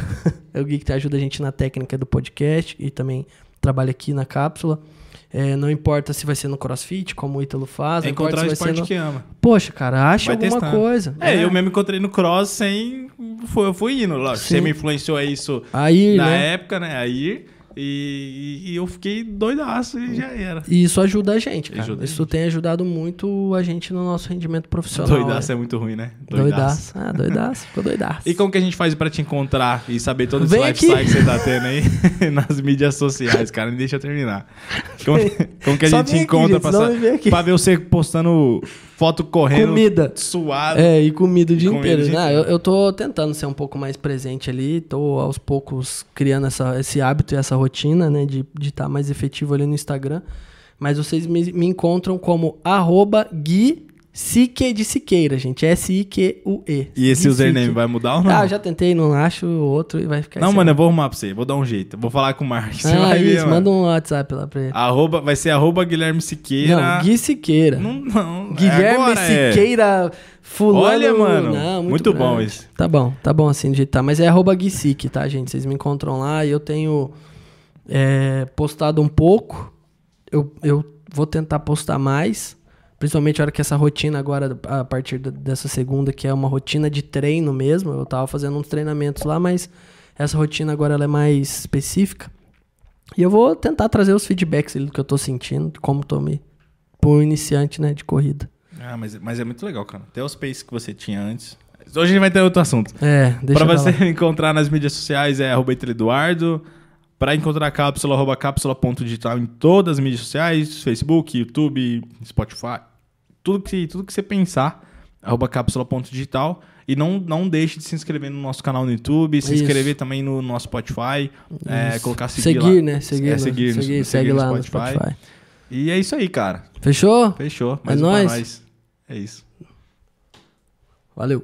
É o Gui que ajuda a gente na técnica do podcast e também trabalha aqui na cápsula. É, não importa se vai ser no crossfit, como o Ítalo faz. É encontrar o esporte no... que ama. Poxa, cara, acha Vai alguma testando. coisa. É, eu mesmo encontrei no cross sem. Foi, eu fui indo, lógico. Sim. Você me influenciou a isso Aí, na né? época, né? Aí. E, e eu fiquei doidaço e já era. E isso ajuda a gente, cara. Ajuda isso tem ajudado muito a gente no nosso rendimento profissional. Doidaço é muito ruim, né? Doidaço. Ah, doidaço. Ficou doidaço. E como que a gente faz pra te encontrar e saber todo esse Vem lifestyle aqui. que você tá tendo aí nas mídias sociais, cara? Me deixa eu terminar. Como, como que a Só gente aqui, encontra gente, pra, aqui. pra ver você postando foto correndo Comida. suado? É, e comida o dia Comida inteiro. dia Não, inteiro. eu, eu tô tentando ser um pouco mais presente ali, tô aos poucos criando essa, esse hábito e essa rotina, né, de estar mais efetivo ali no Instagram. Mas vocês me, me encontram como arroba Gui Sique de Siqueira, gente. S-I-Q-U-E. E esse Gui username Sique. vai mudar ou não? Ah, eu já tentei, não acho outro e vai ficar Não, mano, eu vou arrumar pra você. Vou dar um jeito. Vou falar com o Mark. Você Ah, vai ver, isso, mano. manda um WhatsApp lá pra ele. Arroba, vai ser arroba Guilherme Siqueira. Não, Gui Siqueira. Não, não. Guilherme agora é. Siqueira Fulano. Olha, mano, Não, muito bom grande. esse. Tá bom, tá bom assim digitar. Mas é arroba Guisique, tá, gente? Vocês me encontram lá e eu tenho é, postado um pouco. Eu, eu vou tentar postar mais. Principalmente a hora que essa rotina agora, a partir dessa segunda, que é uma rotina de treino mesmo. Eu tava fazendo uns treinamentos lá, mas essa rotina agora ela é mais específica. E eu vou tentar trazer os feedbacks do que eu tô sentindo, de como tô me. Por um iniciante, né, de corrida. Ah, mas, mas é muito legal, cara. Até os paces que você tinha antes. Hoje a gente vai ter outro assunto. É, deixa Pra eu você encontrar nas mídias sociais é arroba Eduardo. Pra encontrar a cápsula, arroba cápsula.digital em todas as mídias sociais, Facebook, YouTube, Spotify. Tudo que, tudo que você pensar, arroba cápsula.digital. E não, não deixe de se inscrever no nosso canal no YouTube, se Isso. inscrever também no nosso Spotify, é, colocar seguir, seguir lá. né? Seguir, É, no- seguir, seguir, seguir segue no lá no Spotify. Spotify. E é isso aí, cara. Fechou? Fechou. É Mais um pra nóis. nós. É isso. Valeu.